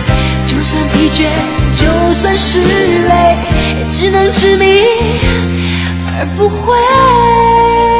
S11: 算疲倦，就算是累，也只能执迷而不悔。